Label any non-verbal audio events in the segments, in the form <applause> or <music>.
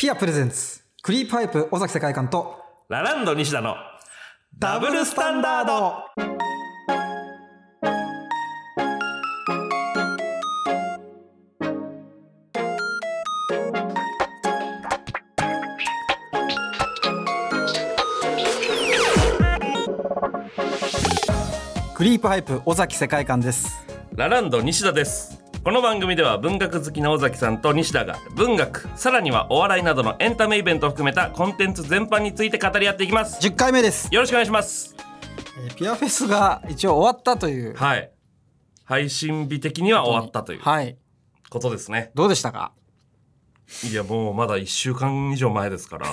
ぴあ presents クリープハイプ尾崎世界観とラランド西田のダブルスタンダード。クリープハイプ尾崎世界観です。ラランド西田ですこの番組では文学好きな尾崎さんと西田が文学さらにはお笑いなどのエンタメイベントを含めたコンテンツ全般について語り合っていきます。10回目です、よろしくお願いします。えーピアフェスが一応終わったという。はい。配信日的には終わったというはい。ことですね。どうでしたか？いやもうまだ1週間以上前ですから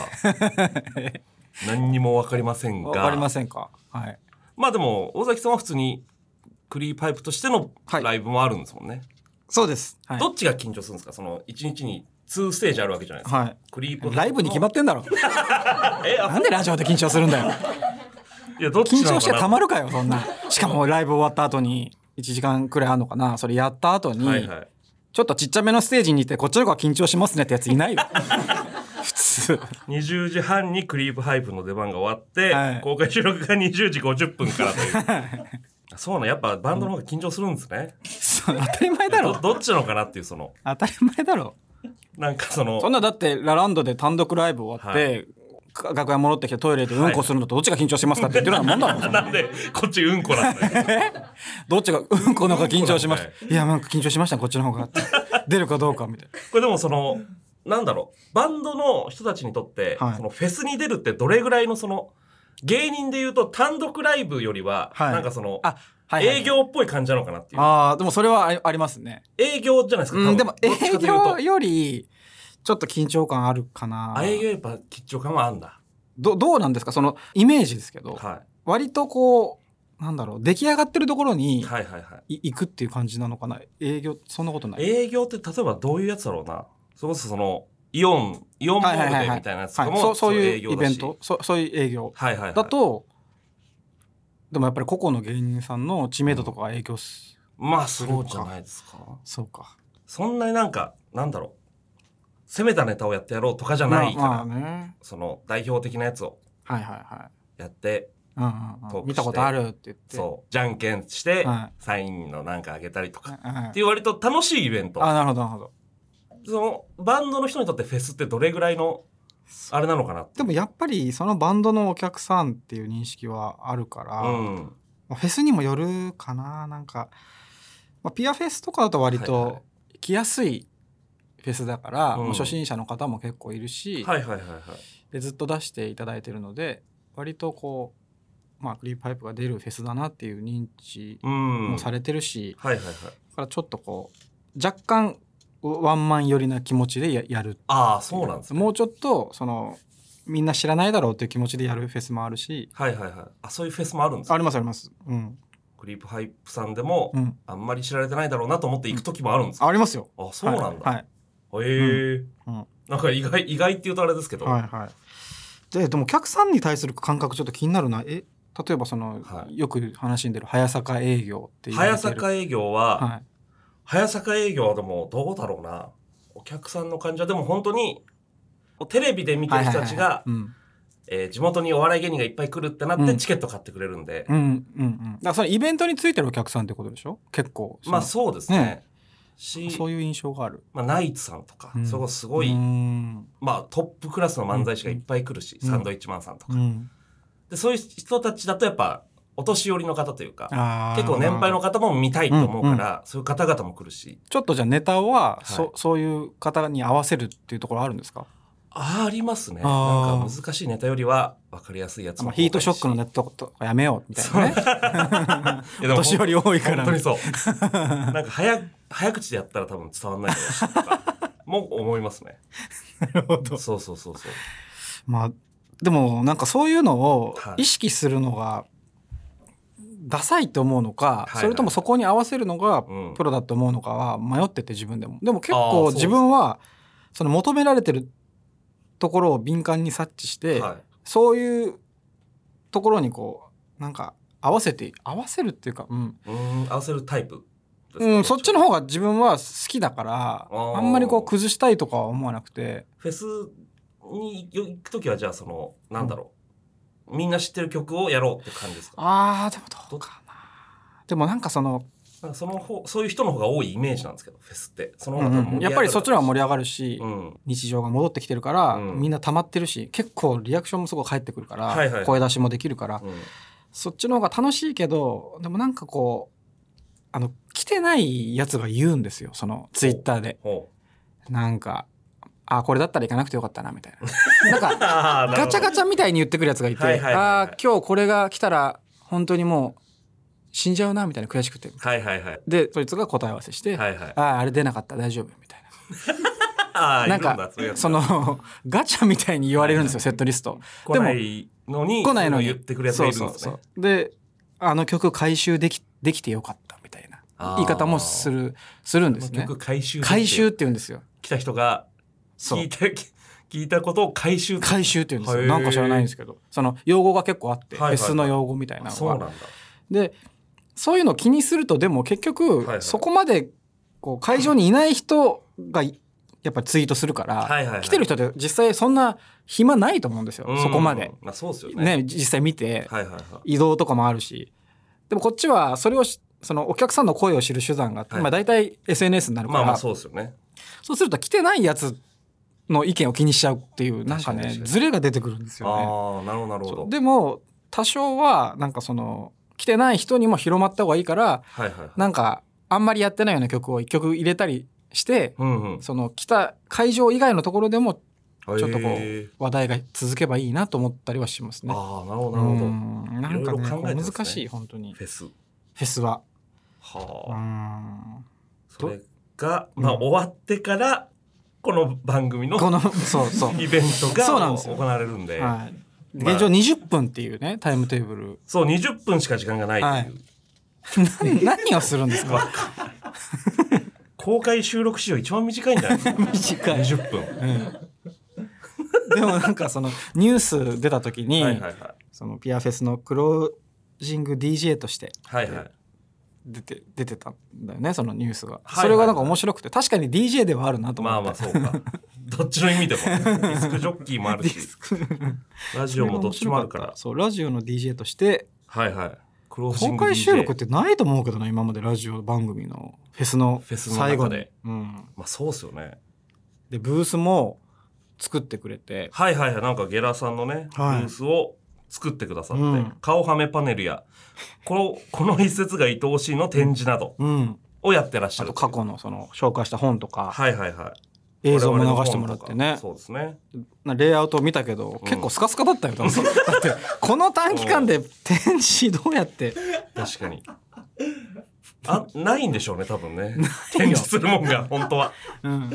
<laughs> 何にも分かりませんが。わかりませんか？はい。まあでも尾崎さんは普通にクリーパイプとしてのはい。ライブもあるんですもんね、そうです。はい。どっちが緊張するんですか？その1日に2ステージあるわけじゃないですか、はい。クリープライブに決まってんだろ。<laughs> えあなんでラジオで緊張するんだよ。いやどっち緊張してたまるかよそんな。しかもライブ終わった後に1時間くらいあんのかな？それやった後に、はいはい。ちょっとちっちゃめのステージにいてこっちの方が緊張しますねってやついないよ。<laughs> 普通。20時半にクリープハイプの出番が終わって、はい。公開収録が20時50分からという <laughs> そうなんやっぱバンドの方が緊張するんですね、そう当たり前だろ。どどっちなのかなっていうその。当たり前だろ。なんかそのそんなだってラランドで単独ライブ終わって、か楽屋戻ってきてトイレでうんこするのとどっちが緊張しますかって言ってるようなもんだろななんでこっちうんこなんだよ。<laughs> どっちがうんこの方が緊張しましたいやなんか緊張しましたこっちの方が。って出るかどうかみたいな。これでもそのなんだろう。バンドの人たちにとって、はい。そのフェスに出るってどれぐらいのその芸人で言うと単独ライブよりは、はい。なんかその、あはい、はい、営業っぽい感じなのかなっていう。ああでもそれはありありますね。営業じゃないですか、多分。うんでもどっち営かというと。業よりちょっと緊張感あるかな。あ営業やっぱ緊張感はあんだ。どどうなんですか？そのイメージですけど、は割とこうなんだろう出来上がってるところいにはいはいはい。い行くっていう感じなのかな？営業そんなことない？営業って例えばどういうやつだろうな。それこそそのイオンイオンモールでみたいなやつとかも、はい。そういう営業だし。イベント。そうそういう営業はいだと、でもやっぱり個々の芸人さんの知名度とかが影響す、まあそうじゃないですか。そうか。そんなになんかなんだろう。攻めたネタをやってやろうとかじゃないから、まあ、まあね。その代表的なやつを。はいはいはい。やってうんうんうん。見たことあるって言って。そう。じゃんけんして、はサインのなんかあげたりとか、はいはいっていう割と楽しいイベント。あなるほどなるほどそのバンドの人にとってフェスってどれぐらいのあれなのかなでもやっぱりそのバンドのお客さんっていう認識はあるから、うん。まあフェスにもよるかな。なんか、まあ、ピアフェスとかだと割はいはい。と来やすいフェスだから、うん。もう初心者の方も結構いるし、はいはいはいはい。でずっと出していただいてるので割とこうまあクリープハイプが出るフェスだなっていう認知うん。もされてるし、はいはいはい。だからちょっとこう若干ワンマン寄りな気持ちでややるああそうなんですね。もうちょっとそのみんな知らないだろうっていう気持ちでやるフェスもあるし。はいはいはい。あそういうフェスもあるんですかありますあります。うん。クリープハイプさんでも、うん。あんまり知られてないだろうなと思って行く時もあるんですか、ありますよ。あそうなんだ、はい、はい。へえ、うん。なんか意外意外って言うとあれですけど、はいはい。ででもお客さんに対する感覚ちょっと気になるな。え例えばその、はい。よく話に出る早坂営業っていう早坂営業は、はい早坂営業はでもどうだろうな。お客さんの感じはでも本当にテレビで見てる人たちが、えー地元にお笑い芸人がいっぱい来るってなって、うん。チケット買ってくれるんで、うんうんうん。うんだからそのイベントについてるお客さんってことでしょ？結構まあそそうですね。ねしのそういう印象がある。まあ、ナイツさんとか、うん。そこすごい、うん。まあ、トップクラスの漫才師がいっぱい来るし、うん。サンドイッチマンさんとか、うん。でそういう人たちだとやっぱお年寄りの方というか結構年配の方も見たいと思うから、そういう方々も来るし。ちょっとじゃあネタは、い。そそういう方に合わせるっていうところあるんですか、あーありますね。なんか難しいネタよりは分かりやすいやつまあ、ヒートショックのネタとかやめようみたいなね。<laughs> 年寄り多いから本当にそう。<laughs> なんか早早口でやったら多分伝わんないとかも思いますね。<laughs> なるほど。そうそうそうそう。まあでもなんかそういうのをはい。意識するのがダサいと思うのか、はいそれともそこに合わせるのがうん。プロだと思うのかは迷ってて自分でもでも結構自分はその求められてるところを敏感に察知して、はい。そういうところにこうなんか合わせて合わせるっていうか、うん。うーん合わせるタイプうん、そっちの方が自分は好きだからー。あんまりこう崩したいとかは思わなくて。フェスに行く時はじゃあそのなんだろう、みんな知ってる曲をやろうって感じですか？あーでもどうかな。でもなんかその、なんかその方そういう人の方が多いイメージなんですけどフェスって。その方が多分盛り上がるやっぱりそっちの方が盛り上がるし、うん。日常が戻ってきてるから、うん。みんな溜まってるし結構リアクションもすごい返ってくるから、はいはい声出しもできるから、うん。そっちの方が楽しいけどでもなんかこうあの来てないやつが言うんですよそのツイッターで。ほなんかあこれだったら行かなくてよかったなみたいな。<laughs> なんかガチャガチャみたいに言ってくるやつがいて、ああ今日これが来たら本当にもう死んじゃうなみたいな悔しくて。はいはいはい。でそいつが答え合わせして、はいはい。あああれ出なかった大丈夫みたいな。<laughs> なんかそのガチャみたいに言われるんですよセットリスト。来ないのに来ないのに。言ってくるやつがいるんですね。そうそうそう。であの曲回収できできてよかったみたいな。言い方もするするんですね。曲回収で回収って言うんですよ。来た人が聞いた <laughs> 聞いたことを回収回収って言うんですよ。なんか知らないんですけど。その用語が結構あって、はいはいはい。フェスの用語みたいなのがでそういうの気にするとでも結局、はいはい。そこまでこう会場にいない人がいやっぱりツイートするから、はいはいはい。来てる人って実際そんな暇ないと思うんですよ、うん。そこまで。まあそうですよね。ね、実際見て、はいはいはい。移動とかもあるし。でもこっちはそれをしそのお客さんの声を知る手段があって、はい。まあ、大体 SNS になるから、まあまあそうですよね。そうすると来てないやつの意見を気にしちゃうっていうなんかねズレが出てくるんですよね。ああなるほどなるほど。でも多少はなんかその来てない人にも広まった方がいいからはいはいはい。なんかあんまりやってないような曲を一曲入れたりしてうんうん。その来た会場以外のところでもちょっとこう話題が続けばいいなと思ったりはしますね。ああなるほどなるほど。うん。なんかいろいろね。難しい本当に。フフェス。ェスは。うはあ。ん。それがまあうん。終わってからこの番組のこのそうそう。イベントそうながんですよ。行われるんで。はい、まあ。現状20分っていうねタイムテーブル。そう20分しか時間がないとはい。い <laughs> う何をするんですか？公開収録史上一番短いんじゃない。ですか短い、20分でもなんかそのニュース出た時に、はいはいはい。そのピアフェスのクロージング DJ としてはいはい出て出てたんだよねそのニュースが、はいそれがなんか面白くて確かに DJ ではあるなと思まあって、まあそうか。どっちの意味でも。<laughs> ディスクジョッキーもあるし。ラジオもどっちもあるから。そうラジオの DJ としてはいはい。公開収録ってないと思うけどな今までラジオ番組のフェスの最後でうん、まあそうっすよね。でブースも作ってくれて。はいはいはい。なんかゲラさんのね、はい。ブースを作ってくださって、うん。顔はめパネルやこのこの一節が愛おしいの展示などうん。をやってらっしゃる。あと過去のその紹介した本とかはいはいはい。映像も流してもらってね。そうですね。なレイアウトを見たけど、結構スカスカだったよ <laughs> だってこの短期間で展示どうやって。確かに。あないんでしょうね多分ね。<laughs> 展示するもんが本当は。うん。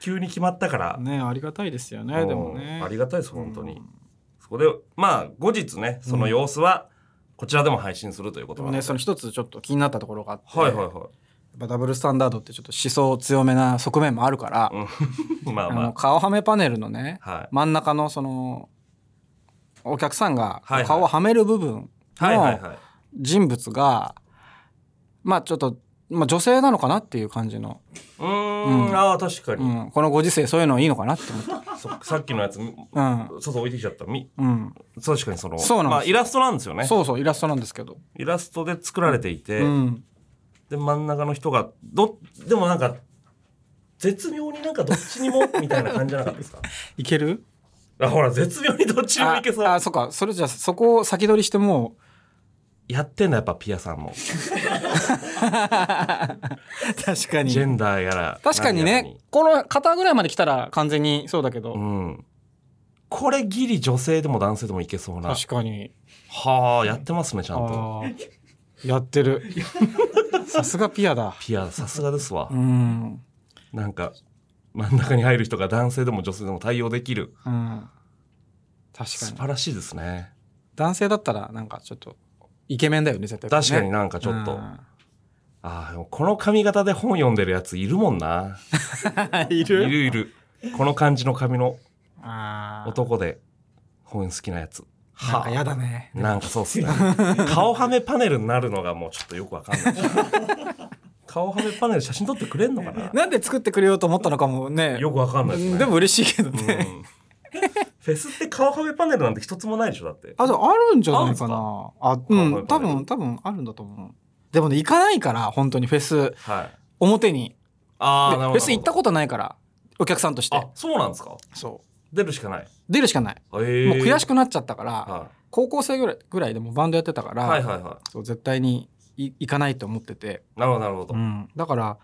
急に決まったから、ねありがたいですよねでもうんね。ありがたいです本当に、そこでまあ後日ねその様子はこちらでも配信するということなので、ねその一つちょっと気になったところがあって、はいはいはい。やっぱダブルスタンダードってちょっと思想強めな側面もあるから、うん。<laughs> まああ。まの顔はめパネルのね、はい。真ん中のそのお客さんが顔をはめる部分のはい。人物がまあちょっと、まあ、女性なのかなっていう感じの、うーん。ああ確かに、うん、このご時世そういうのいいのかなって思って。そさっきのやつうん。外置いてきちゃった。みうん、確かにそのそうなんまあ、イラストなんですよね。そうそうイラストなんですけど、イラストで作られていて、うん、で真ん中の人がどでもなんか絶妙になんかどっちにもみたいな感じじゃなかったですか？<laughs> いける？あほら絶妙にどっちにもいけそう。ああそっか。それじゃあそこを先取りしてもやってんだやっぱピアさんも。<laughs> 確かに。ジェンダーやら確かにね。この肩ぐらいまで来たら完全にそうだけど、うん。これギリ女性でも男性でもいけそうな。確かに。はあやってますねちゃんと。やってる。<laughs> さすがピアだ。ピアさすがですわ、うん。なんか真ん中に入る人が男性でも女性でも対応できる。うん。確かに。素晴らしいですね。男性だったらなんかちょっとイケメンだよね絶対、ね、確かになんかちょっと、うんああでもこの髪型で本読んでるやついるもんな。<laughs> いいるいる。この感じの髪の男で本好きなやつ。なんかやだね。なんかそうっすね。顔はめパネルになるのがもうちょっとよくわかんない。<laughs> 顔はめパネル写真撮ってくれんのかな？なんで作ってくれようと思ったのかもね。よくわかんないですね。でも嬉しいけどね、うん <laughs> フェスって顔はめパネルなんて一つもないでしょだってあ、でもあるんじゃないかあな。あ、うん、多分、多分あるんだと思う。でもね、行かないから、本当にフェス、はい表に。ああなるほどでフェス行ったことないから、お客さんとしてあ。そうなんですか？そ出るしかない。う。出るしかない。えもう悔しくくなっちゃったから、は高校生ぐらいぐらいでもうバンドやってたから、い、はいはいはそう絶対にい行かないと思ってて、い。なるほどなるほど。うん、だから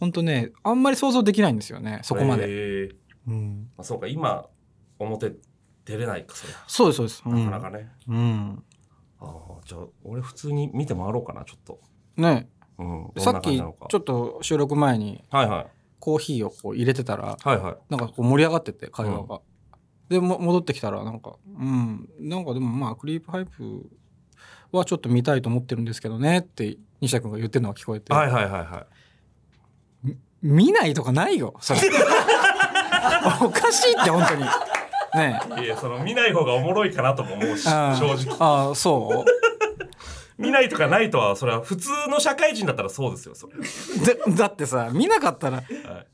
本当ねあんまり想像できないんですよねそこまで、へえうん、まあ、そうか今表出れないかそれ。そうですそうです、うん、なかなかね。うん、ああじゃあ俺普通に見て回ろうかなちょっと。ねうん。さっきちょっと収録前にはいはいコーヒーをこう入れてたらはいはい。なんかこう盛り上がってて会話が、でも戻ってきたらなんかうんなんかでもまあクリープハイプはちょっと見たいと思ってるんですけどねって西田君が言ってるのが聞こえて、はいはいはいはい。見ないとかないよそれ <laughs> おかしいって本当にね。えいやその見ない方がおもろいかなとも思うし正直。あーそう？<laughs> 見ないとかないとはそれは普通の社会人だったらそうですよそれ。でだってさ見なかったらはい。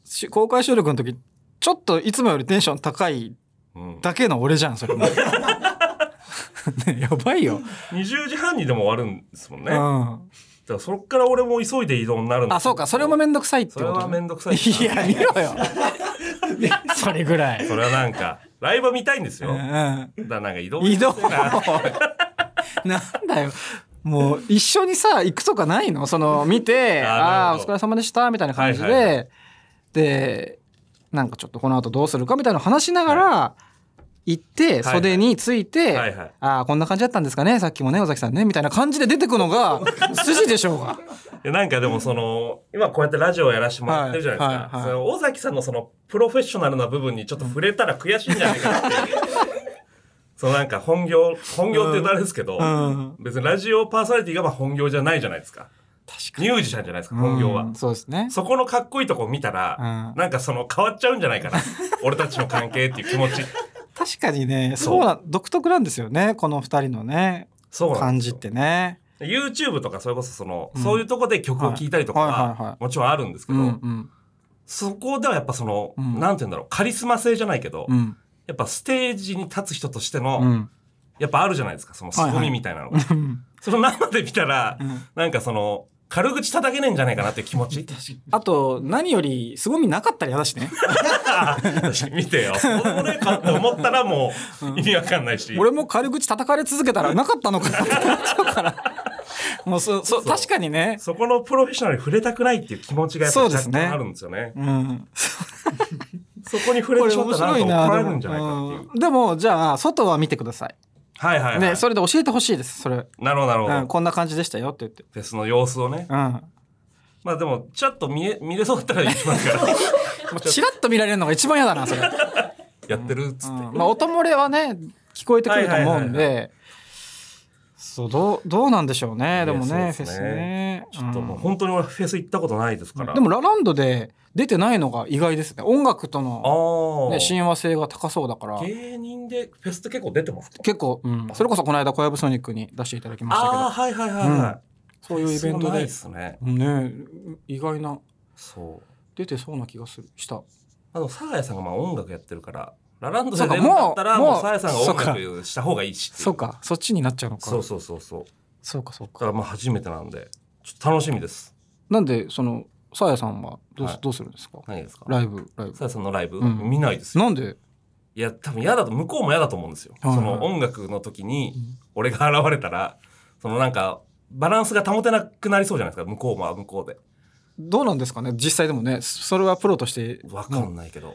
し公開収録の時ちょっといつもよりテンション高いうん、だけの俺じゃんそれも。<laughs> ねやばいよ、20時半にでも終わるんですもんね。だかうん、らそっから俺も急いで移動になるんですあそうか。それもめんどくさいってことそれはめんどくさいいや見ろよ。<laughs> それぐらい、それはなんかライブは見たいんですよ。うんだなんか移動移動。な <laughs> なんだよ。もう一緒にさ行くとかないの？その見て <laughs> ああお疲れ様でしたみたいな感じで、はいはいはでなんかちょっとこの後どうするかみたいなの話しながら行ってはい袖について、はいはい。ああこんな感じだったんですかねさっきもね尾崎さんねみたいな感じで出てくのが <laughs> 筋でしょうが。いやなんかでもその今こうやってラジオをやらしてもらってるじゃないですか、はいはいはい。その尾崎さんのそのプロフェッショナルな部分にちょっと触れたら悔しいんじゃないかなって <laughs> そのなんか本業本業って言うとあれですけど、うん、別にラジオパーソナリティがまあ本業じゃないじゃないですか。ミュージシャンじゃないですか本業は、うん。そうですね。そこのかっこいいとこ見たら、うん。なんかその変わっちゃうんじゃないかな。俺たちの関係っていう気持ち確かにねそう。な独特なんですよねこの二人のね感じってね。YouTube とかそれこそその、うん。そういうとこで曲を聴いたりとかはいはい。はい。ははもちろんあるんですけど、うんうん。そこではやっぱその、うん。なんて言うんだろうカリスマ性じゃないけど、うん。やっぱステージに立つ人としての、うん。やっぱあるじゃないですかその凄みみたいなのが、うん。その生で見たら、うん。なんかその軽口叩けねえんじゃないかなって気持ち？<laughs> あと何より凄みなかったら嫌だしね。私 <laughs> 見てよそうでもねえかって思ったらもう意味わかんないし、俺も軽口叩かれ続けたらなかったのかなって思っちゃうから。<laughs> もうそそ確かにね。そこのプロフェッショナルに触れたくないっていう気持ちがやっぱそうですねあるんですよねうん。そこに触れてしまったら怒られるんじゃないかっていう、うんでもじゃあ外は見てください。はいはいはい、ねそれで教えてほしいです。それ、なるほどなるほど、うん、こんな感じでしたよって言って。フェスの様子をねうん。もまあでもちょっと見え見れそうだったら言いますから <laughs> うチラッと見られるのが一番嫌だなそれ。<laughs> やってるっつって、うんまあ音漏れはね聞こえてくると思うんはいはいはいで。そうどうどうなんでしょうねでもいやねフェスねね。ちょっともううん本当に俺フェス行ったことないですから、でもラランドで出てないのが意外ですね。音楽とあの、あ、ね、親和性が高そうだから。芸人でフェスって結構出てますか？結構、うん、それこそこの間小籔ソニックに出していただきましたけど。はいはいはいはい、そういうイベントで。すね。ね意外な。そう。出てそうな気がする。した。あのサーヤさんがまあ音楽やってるからラランドでそうか出るんだったらもうサーヤさんが音楽した方がいいしそうか。そっちになっちゃうのか。そうそうそうそう。そうかそうか。だからまあ初めてなんで。ちょっと楽しみです。なんでそのさやさんはどうす,、はい。どうするんですか？何ですか？ライブライブ。サーヤさんのライブ、うん。見ないですよ。なんで？いや多分嫌だと向こうも嫌だと思うんですよ、はいはい。その音楽の時に俺が現れたらそのなんかバランスが保てなくなりそうじゃないですか？向こうも向こうで。どうなんですかね？実際でもねそれはプロとして。わかんないけど。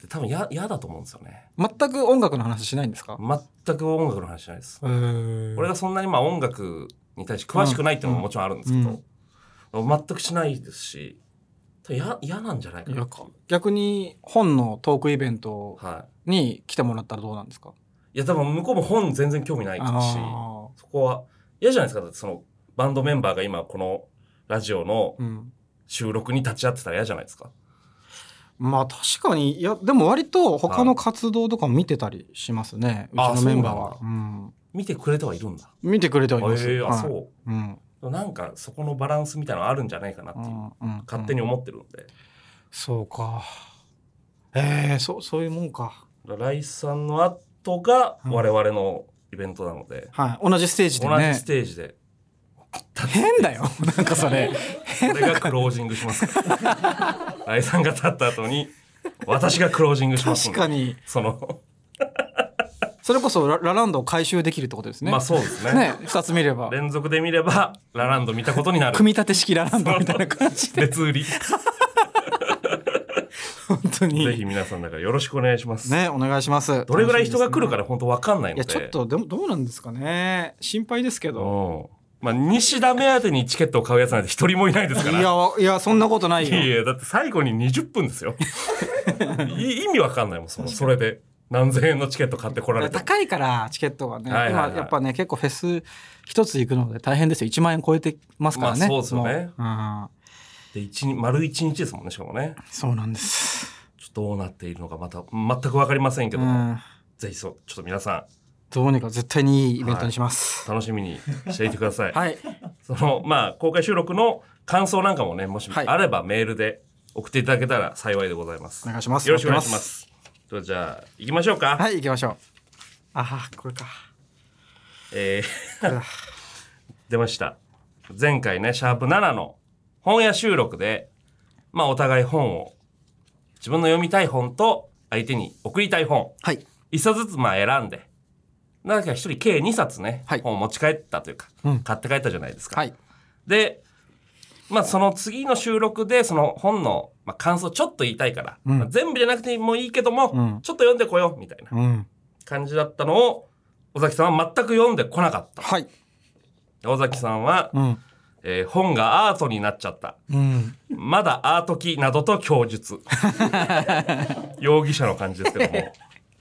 で多分や嫌だと思うんですよね。全く音楽の話しないんですか、全く音楽の話じゃないです。俺がそんなにまあ音楽に対して詳しくないっていうのももちろんあるんですけど、全くしないですしや嫌なんじゃないかな逆に本のトークイベントはに来てもらったらどうなんですか？い、いや多分向こうも本全然興味ないしあそこは嫌じゃないですか。そのバンドメンバーが今このラジオの収録に立ち会ってたら嫌じゃないですか。まあ確かに。いやでも割と他の活動とかも見てたりしますね、うあちのメンバーは。うん、見てくれてはいるんだ。見てくれてはいます、えー、あはい。そううんなんかそこのバランスみたいなのあるんじゃないかなっていう、勝手に思ってるんで、そうか。えー、そうそういうもんか。ライさんの後が我々のイベントなので、はい、同じステージで同じねステージで。変だよ。なんかそれ。俺がクロージングします <laughs> ライさんが立った後に私がクロージングします確かに。そのそれこそララランドを回収できるってことですね。まあそうですね。ね2つ見れば。連続で見ればラランド見たことになる。組み立て式ラランドみたいな感じで。別売り。<laughs> 本当に。ぜひ皆さんだからよろしくお願いします、ねお願いします。どれぐらい人が来るかねね本当わかんないので。いやちょっとでもどうなんですかね。心配ですけど。うん。まあ西田目当てにチケットを買うやつなんて一人もいないですから。いやいやそんなことないいやいよやだって最後に20分ですよ。<laughs> い意味わかんないもんそのそれで何千円のチケット買ってこられて。も高いからチケットがね、はいはいはい。今やっぱね結構フェス一つ行くので大変ですよ。1万円超えてますからね、まあそうですよね。もうで一日丸一日ですもんねしかもね。うんそうなんです。ちょっとどうなっているのかまた全く分かりませんけうども、ん。ぜひそうちょっと皆さどうにか絶対にいいイベントにします。ん楽しみにしていてください、<laughs> はい、そのまあ公開収録の感想なんかもねもしはい。あればメールで送っていただけたら幸いでございます。お願いします。よろしくお願いしますとじゃあ行きましょうか、はい行きましょう。あこれか。えー <laughs> 出ました。前回ねシャープ7の本屋収録でまあお互い本を自分の読みたい本と相手に送りたい本。はい。一冊ずつまあ選んでなんか一人計2冊ね、はい。本を持ち帰ったというか、うん。買って帰ったじゃないですか、はい。でまあその次の収録でその本の、まあ、感想ちょっと言いたいから、うん。まあ全部じゃなくてもいいけども、うん。ちょっと読んでこようみたいなうん。感じだったのを尾崎さんは全く読んでこなかった。はい。尾崎さんは、うん。えー本がアートになっちゃった。うん。まだアート期などと供述。<laughs> 容疑者の感じですけども。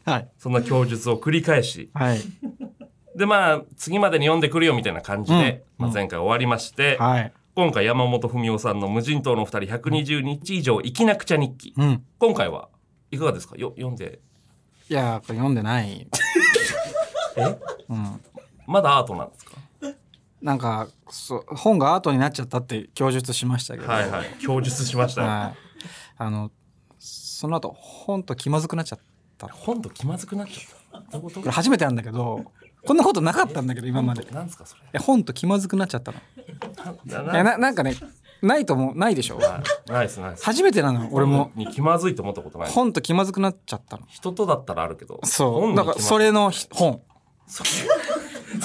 はい。そんな供述を繰り返し。はい。でまあ次までに読んでくるよみたいな感じで、うん。まあ、前回終わりまして、はい今回山本文夫さんの無人島の二人120日以上生きなくちゃ日記。うん。今回はいかがですか？よ読んで。いやこれ読んでない。<laughs> え？うん。まだアートなんですか？なんかそう本がアートになっちゃったって供述しましたけど。はいはい。供述しましたよ、はい。あのその後本と気まずくなっちゃった。こ本と気まずくなっちゃった。どういうこと？れ初めてなんだけどこんなことなかったんだけど今まで。いなんですかそれ？や本と気まずくなっちゃったの。な。いなやななんかねないともないでしょ？ナイスナイス初めてなの俺も。に気まずいと思ったことない。本と気まずくなっちゃったの。人とだったらあるけどそう。本になんかそれのひ本。そ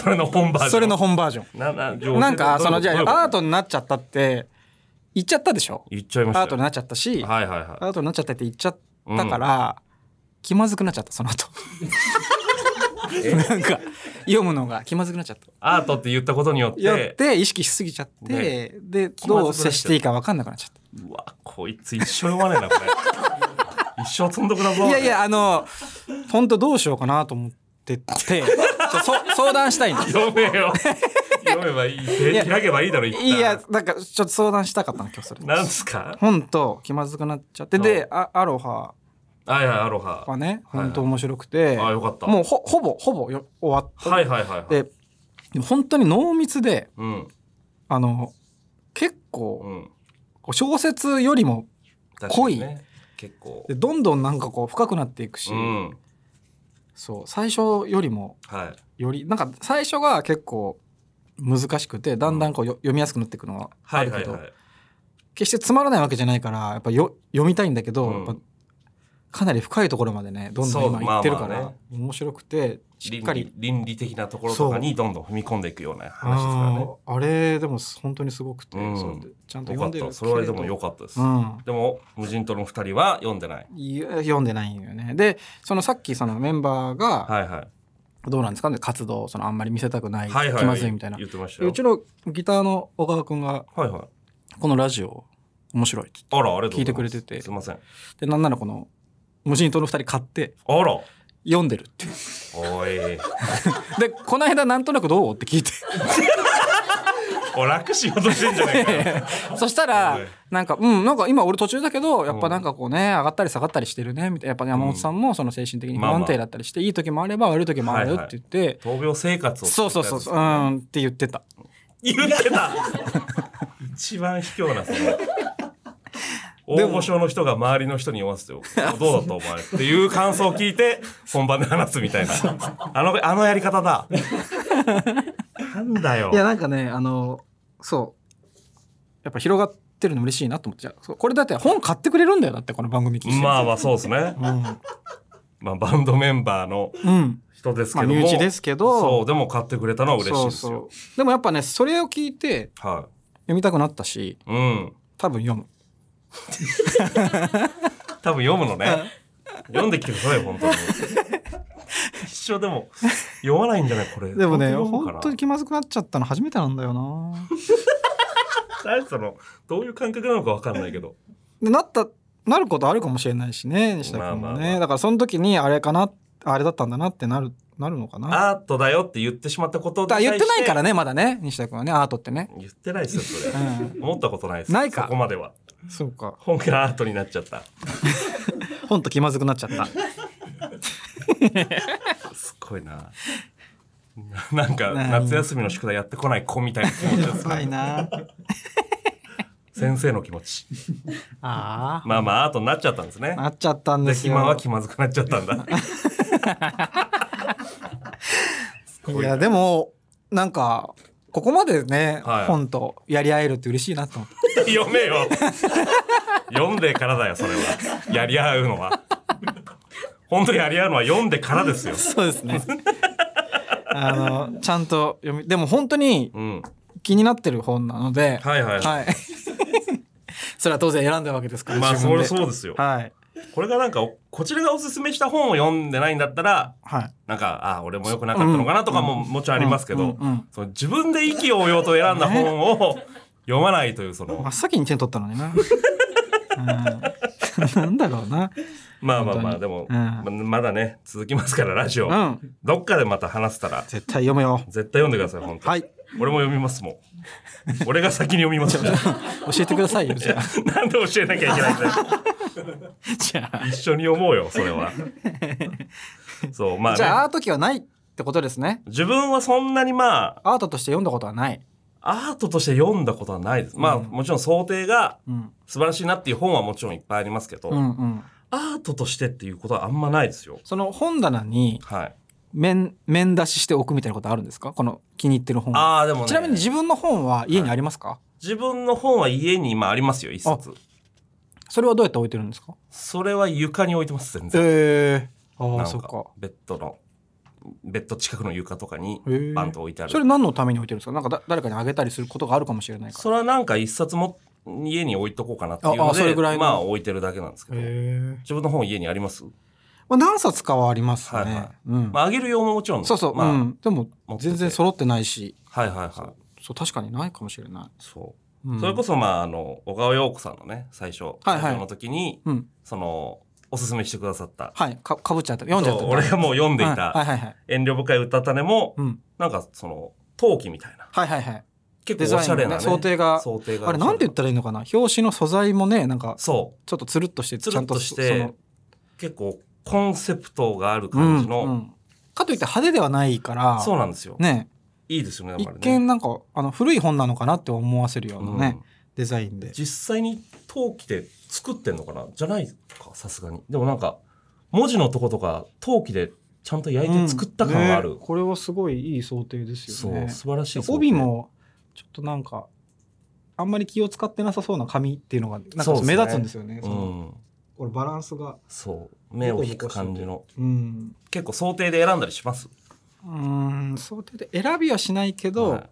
れの本バージョン？それの本バージョななンなんかそのじゃあアートトになっちゃったって言っちゃったでしょ？言っちゃいましたよ。アートになっちゃったしはいはいはい。アートになっちゃったって言っちゃったから、気まずくなっちゃったその後なんか読むのが気まずくなっちゃった。アートって言ったことによって。よって意識しすぎちゃって、で気まずくなっちゃうどう接していいか分かんなくなっちゃっうわこいつ一生読まねえなこれ。<laughs> 一生積んどくだぞたいやいやあの本当どうしようかなと思ってて。<laughs> 相談したいんです読めよ。<laughs> 読めばいい。開けばいいだろいやなんかちょっと相談したかったの今日それ。なんですか？本当気まずくなっちゃって。であアロハはいはいアロハ。はねはい本当面白くて、あよかった。もうほほぼほぼよ終わって、はいはいはいはい。ででも本当に濃密でうん。あの結構、うん。こう小説よりも確かにね。結構。でどんどんなんかこう深くなっていくし、うん。そう最初よりもはい。よりなんか最初が結構難しくてだんだんこうよ読みやすくなっていくのはあるけど、はいはいはい。決してつまらないわけじゃないからやっぱよ読みたいんだけど、うん。やっぱかなり深いところまでねどんどん今行ってるから、まあまあね。面白くてしっ倫かり理倫理的なところとかにどんどん踏み込んでいくような話ですからね。あれでも本当にすごくて、うん。ちゃんと読んでるた。それはでも良かったです。うん。でも無人島の二人は読んでない。いや読んでないんよね。でそのさっきそのメンバーがはいはい。どうなんですか？ね活動そのあんまり見せたくない、はいはい。気まずいみたいな。言ってましたうちのギターの小川君がはいはい。このラジオ面白いってあらありがとうございます。聞いてくれてて。すいません。でなんならこの無人島の二人買ってあら。読んでるっていう。おい。<laughs> でこの間なんとなくどうって聞いて。<laughs> お楽しようとしてんじゃないかよ。<laughs> そしたらはい。なんかうんなんか今俺途中だけどやっぱなんかこうね上がったり下がったりしてるねみたいな。やっぱ山本さんもその精神的に不安定だったりしていい時もあれば悪い時もあるよって言って。闘病生活をそうそうそうそう。うんって言ってた。言ってた。一番卑怯なその大御所の人が周りの人に読ませてよ。<laughs> どうだったお前っていう感想を聞いて、<laughs> 本番で話すみたいな。あの、あのやり方だ。なんだよい。やなんかねあのそうやっぱ広がってるの嬉しいなと思ってこれだって本買ってくれるんだよだってこの番組聞いてまあまあそうですね。まあバンドメンバーのうん、うん人ですけども。まあ身内ですけどそう、でも買ってくれたのは嬉しいですよ。そうそうでもやっぱねそれを聞いては読みたくなったしい。うん。多分読む <laughs> 多分読むのね。読んできてください、本当に。一生でも、読まないんじゃないこれ。でもね本当に気まずくなっちゃったの初めてなんだよな何その、どういう感覚なのかわかんないけど。でなったなることあるかもしれないしね西田君もね、まあまあまあだからその時にあれかなあれだったんだなってなるなるのかなアートだよって言ってしまったことだ言ってないからね。ねまだね西田君はねアートってね言ってないですよ、それ。う思ったことないです。ないかそこまでは。そうか本がアートになっちゃった。本と気まずくなっちゃったすごいな。ななんか、夏休みの宿題やってこない子みたいな気持ちですやばいな先生の気持ち。あまあまあ、アートになっちゃったんですねあ。なっちゃったんで、ですよ暇は気まずくなっちゃったんだ。<laughs> いやでもなんかここまでね、はい本とやり合えるって嬉しいなと思って <laughs> 読めよ。読んでからだよ、それは。やり合うのは。本当にやり合うのは読んでからですよ。<laughs> そうですねあのちゃんと読みでも本当にうん。気になってる本なのではいはい。はい <laughs> それは当然選んだわけですからまあ、それそうですよ。はいこれがなんか、おこちらがおすすめした本を読んでないんだったら、はい。なんか、ああ、俺も良くなかったのかなとかももちろんありますけど、その自分で意気揚々と選んだ本を読まないという、その真、っ先に手に取ったのにな、<laughs> うん、<laughs> なんだろうな。まあまあまあ、でも、うん。ままだね、続きますから、ラジオ。うん。どっかでまた話せたら、絶対読めよ。絶対読んでください、本当はい俺も読みますもん。俺が先に読みます。教えてくださいよじゃあ <laughs> なんで教えなきゃいけないんだよ。<laughs> じゃあ一緒に読もうよ、それは。そう、まあね。じゃあアート機はないってことですね自分はそんなにまあ、アートとして読んだことはないアートとして読んだことはないです。まあ、うんもちろん想定がうん素晴らしいなっていう本はもちろんいっぱいありますけど、うんうんアートとしてっていうことはあんまないですよ。その本棚にはい。面面出ししておくみたいなことあるんですか？この気に入ってる本。ああ、でもね。ちなみに自分の本は家にありますか、自分の本は家に今ありますよ、一冊。それはどうやって置いてるんですか？それは床に置いてます、全然。ええあなんあそっか。ベッドの、ベッド近くの床とかにバンと置いてある。それ何のために置いてるんですか？なんかだ誰かにあげたりすることがあるかもしれないかそれはなんか一冊も家に置いとこうかなっていうああので、それぐらいの。まあ置いてるだけなんですけらど、へえ自分の本家にあります？まあ、何冊かはありますね、はいはい。うん。まああげる用ももちろん。そうそう、まあ、うん、でも全然揃ってないし。はいはいはい。そう。確かにないかもしれない、そう。うん。それこそまああの小川陽子さんのね最初はいはい。の時に、うん。そのおすすめしてくださった。はい。かかぶっちゃった。読んじゃった。俺がもう読んでいはい。たはいはいはい。遠慮深い歌種も、うん。なんかその陶器みたいな。はいはいはい。結構おしゃれな、ね、ね想定が。想定があれなんて言ったらいいのかな？表紙の素材もねなんかそちょっとつるっとしてちゃんととして結構コンセプトがあるう感じの、んうん。かといって派手ではないからそうなんですよ、ね。いいですよねやっ一見なんかあの古い本なのかなって思わせるようなね、うん。デザインで。実際に陶器で作ってんのかな？じゃないかさすがに。でもなんか文字のとことか陶器でちゃんと焼いて作った感がある、うんねこれはすごいいい想定ですよね。そう素晴らしい帯もちょっとなんかあんまり気を使ってなさそうな紙っていうのがなんか目立つんですよね。うそのんこれバランスが。そう目を引く感じの。うん。結構想定で選んだりします？うん想定で選びはしないけど、はい。や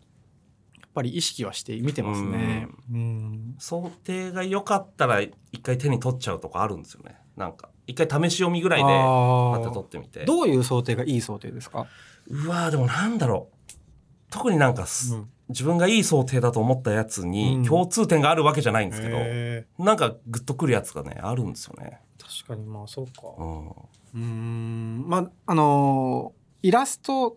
っぱり意識はして見てますね。うん。想定が良かったら一回手に取っちゃうとかあるんですよね。なんか一回試し読みぐらいであパッとー取ってみて。どういう想定がいい想定ですか、うわーでもなんだろう。特になんかす、うん自分がいい想定だと思ったやつうん。に共通点があるわけじゃないんですけど、へなんかグッとくるやつがねあるんですよね。ー確かにまあそうか。うん、うん。まああのーイラスト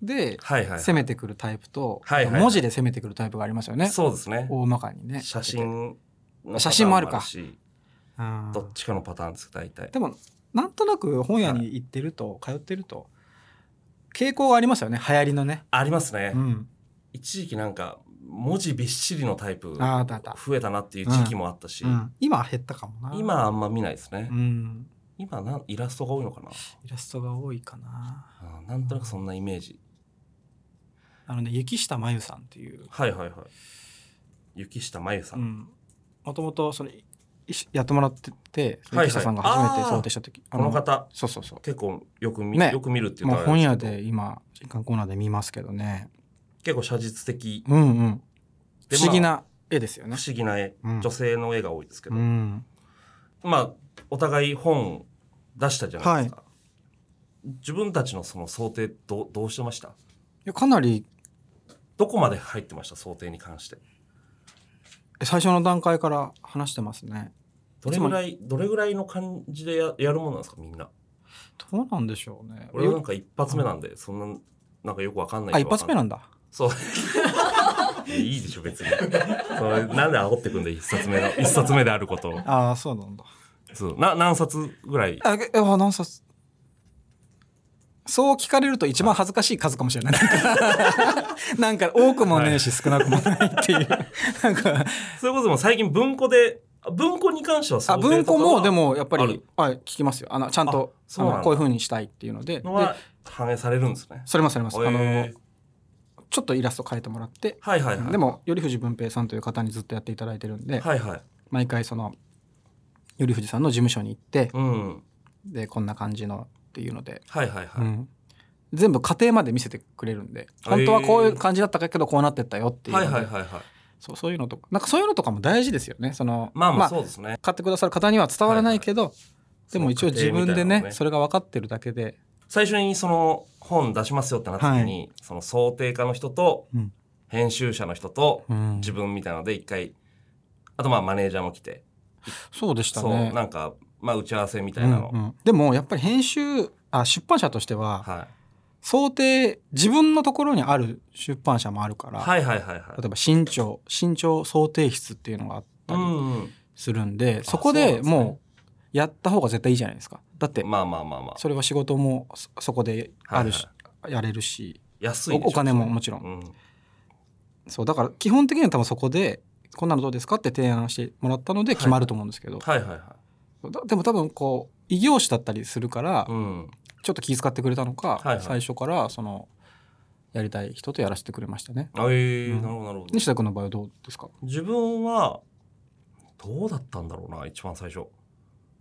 ではいはい、攻めてくるタイプと、はいはいはい。文字で攻めてくるタイプがありますよね。そうですね。大まかにね。写真の写真もあるか。どっちかのパターンです大体。でもなんとなく本屋に行ってると、通ってると傾向がありますよね。流行りのね、ありますね、うん、一時期なんか文字びっしりのタイプああだだ、増えたなっていう時期もあったし、うん、今は減ったかもな。今あんま見ないですね、うん。今なんイラストが多いのかな。イラストが多いかな。あーなんとなくそんなイメージ、あのね雪下真由さんっていう。はいはいはい。雪下真由さん、うん。もともとそのいやってもらっててはいはい。雪下さんが初めて想定した時、この方。そうそうそう。結構よく見,、ね。よく見るっていうとあもう本屋れですけど。で今新刊コーナーで見ますけどね結構写実的。うんうん。で不思議な絵ですよね。不思議な絵、うん。女性の絵が多いですけど、うん。まあお互い本出したじゃないですか、自分たちのその想定どうどうしてました？いやかなり。どこまで入ってました？想定に関して。最初の段階から話してますね。どれぐらいどれぐらいの感じでややるものなんですかみんな？どうなんでしょうね。俺はなんか一発目なんで、そんななんかよくわかんないあ一発目なんんだそう。い <laughs> やいいでしょ別に。それなんで煽ってくんだ一冊目の一冊目であることを。ああそうなんだ。そう。な何冊ぐらい？あえあ何冊？そう聞かれると一番恥ずかしい数かもしれない。<laughs> なんか多くもねえし少なくもないっていう。なんか、それこそもう最近文庫であ文庫に関しては想あ定とかは文庫もでもやっぱり、はい、聞きますよ。あの、ちゃんと、こういう風にしたいっていうので、でのは反映されるんですね。それもそれます。あのちょっとイラスト変えてもらって、はいはいはい。でも、頼藤文平さんという方にずっとやっていただいてるんで、はいはい。毎回その、頼藤さんの事務所に行って、うん。で、こんな感じのっていうので、はいはいはい。うん全部家庭まで見せてくれるんで本当はこういう感じだったけどこうなってったよっていうはいはいはいはい。そうそういうのとかなんかそういうのとかも大事ですよねそのまあまあそうですね。買ってくださる方には伝わらないけど、でも一応自分でねねそれが分かってるだけで、最初にその本出しますよってなった時に、その想定家の人とうん編集者の人とうん自分みたいなので一回、あとまあマネージャーも来て、そうでしたそうねなんかまあ打ち合わせみたいなの。うんうんでもやっぱり編集あ出版社としてははい。想定自分のところにある出版社もあるから、はいはいはいはい。例えば新潮新潮想定室っていうのがあったりうんうん。するんで、そこそうなんでですねもうやった方が絶対いいじゃないですか。だってまあまあまあまあ。それは仕事もそそこであるし、やれるし安いおお金ももちろん。うん。そうだから基本的には多分そこでこんなのどうですかって提案してもらったので決まると思うんですけど、はいはいはい。だでも多分こう異業種だったりするから、うん。ちょっと気遣ってくれたのか、はいはい。最初からそのやりたい人とやらせてくれましたね。あええうん。なるほどなるほど。西田君の場合はどうですか？自分はどうだったんだろうな一番最初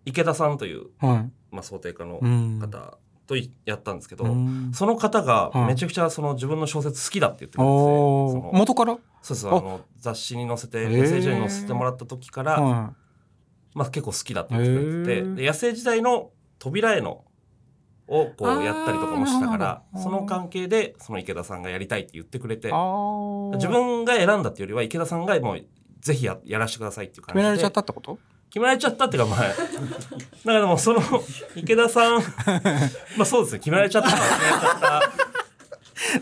池田さんという、はい。まあ、想定家のうん。方といやったんですけど、うん。その方がはい。めちゃくちゃその自分の小説好きだって言ってくれてて、おー。その元から、そうそうあの雑誌に載せてへー野生時代に載せてもらった時から、はまあ、結構好きだって言ってくれてて野生時代の扉絵のをこうやったりとかもしたからその関係でその池田さんがやりたいって言ってくれて自分が選んだっていうよりは池田さんがもうぜひややらせてくださいっていう感じで決められちゃったってこと？決められちゃったっていうかまあだからもうその <laughs> 池田さんまあそうですね決められちゃったから決められちゃった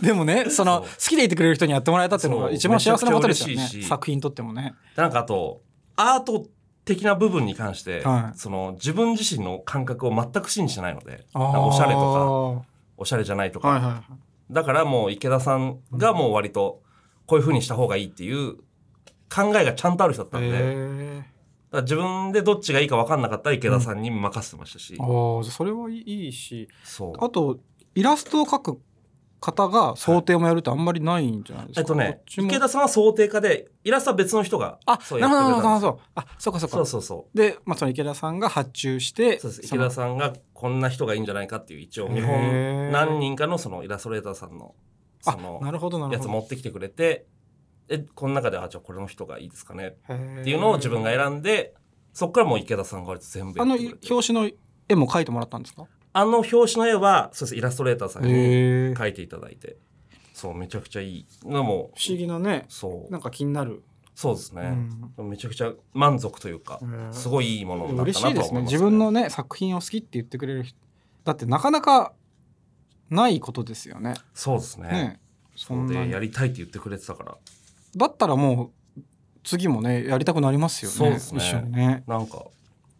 でもねその好きでいてくれる人にやってもらえたっていうのが一番幸せなことですよね。作品にとってもね。なんかあとアート的な部分に関して、はい。その自分自身の感覚を全く信じてないのでおしゃれとかおしゃれじゃないとか、はいはいはい。だからもう池田さんがもう割とこういう風にした方がいいっていう考えがちゃんとある人だったんで、自分でどっちがいいか分かんなかったら池田さんに任せてましたし、ーあああそれはいいし。そう。あとイラストを描く方が想定もやるってあんまりないんじゃないですか、えっとね池田さんは想定家でイラストは別の人があそうなるほどやってくれたあそうかそうか。そうそうそう。で、まあ、その池田さんが発注してそうです。池田さんがこんな人がいいんじゃないかっていう一応見へ本ー。何人かのそのイラストレーターさんのそあのなるほどなるやつ持ってきてくれてでこの中であじゃあこれの人がいいですかね。っていうのを自分が選んでそこからもう池田さんが割と全部やあの表紙の絵も描いてもらったんですか？あの表紙の絵はそうですイラストレーターさんに描いていただいて。そうめちゃくちゃいいのも。不思議なねそう。なんか気になる、そうですね、うん。めちゃくちゃ満足というかうんすごいいいものになっ嬉たしいですね。なとは思います自分のね作品を好きって言ってくれる人だってなかなかないことですよね。そうですね。ね。そんでやりたいって言ってくれてたからだったらもう次もねやりたくなりますよねそうですね。一緒にね。なんか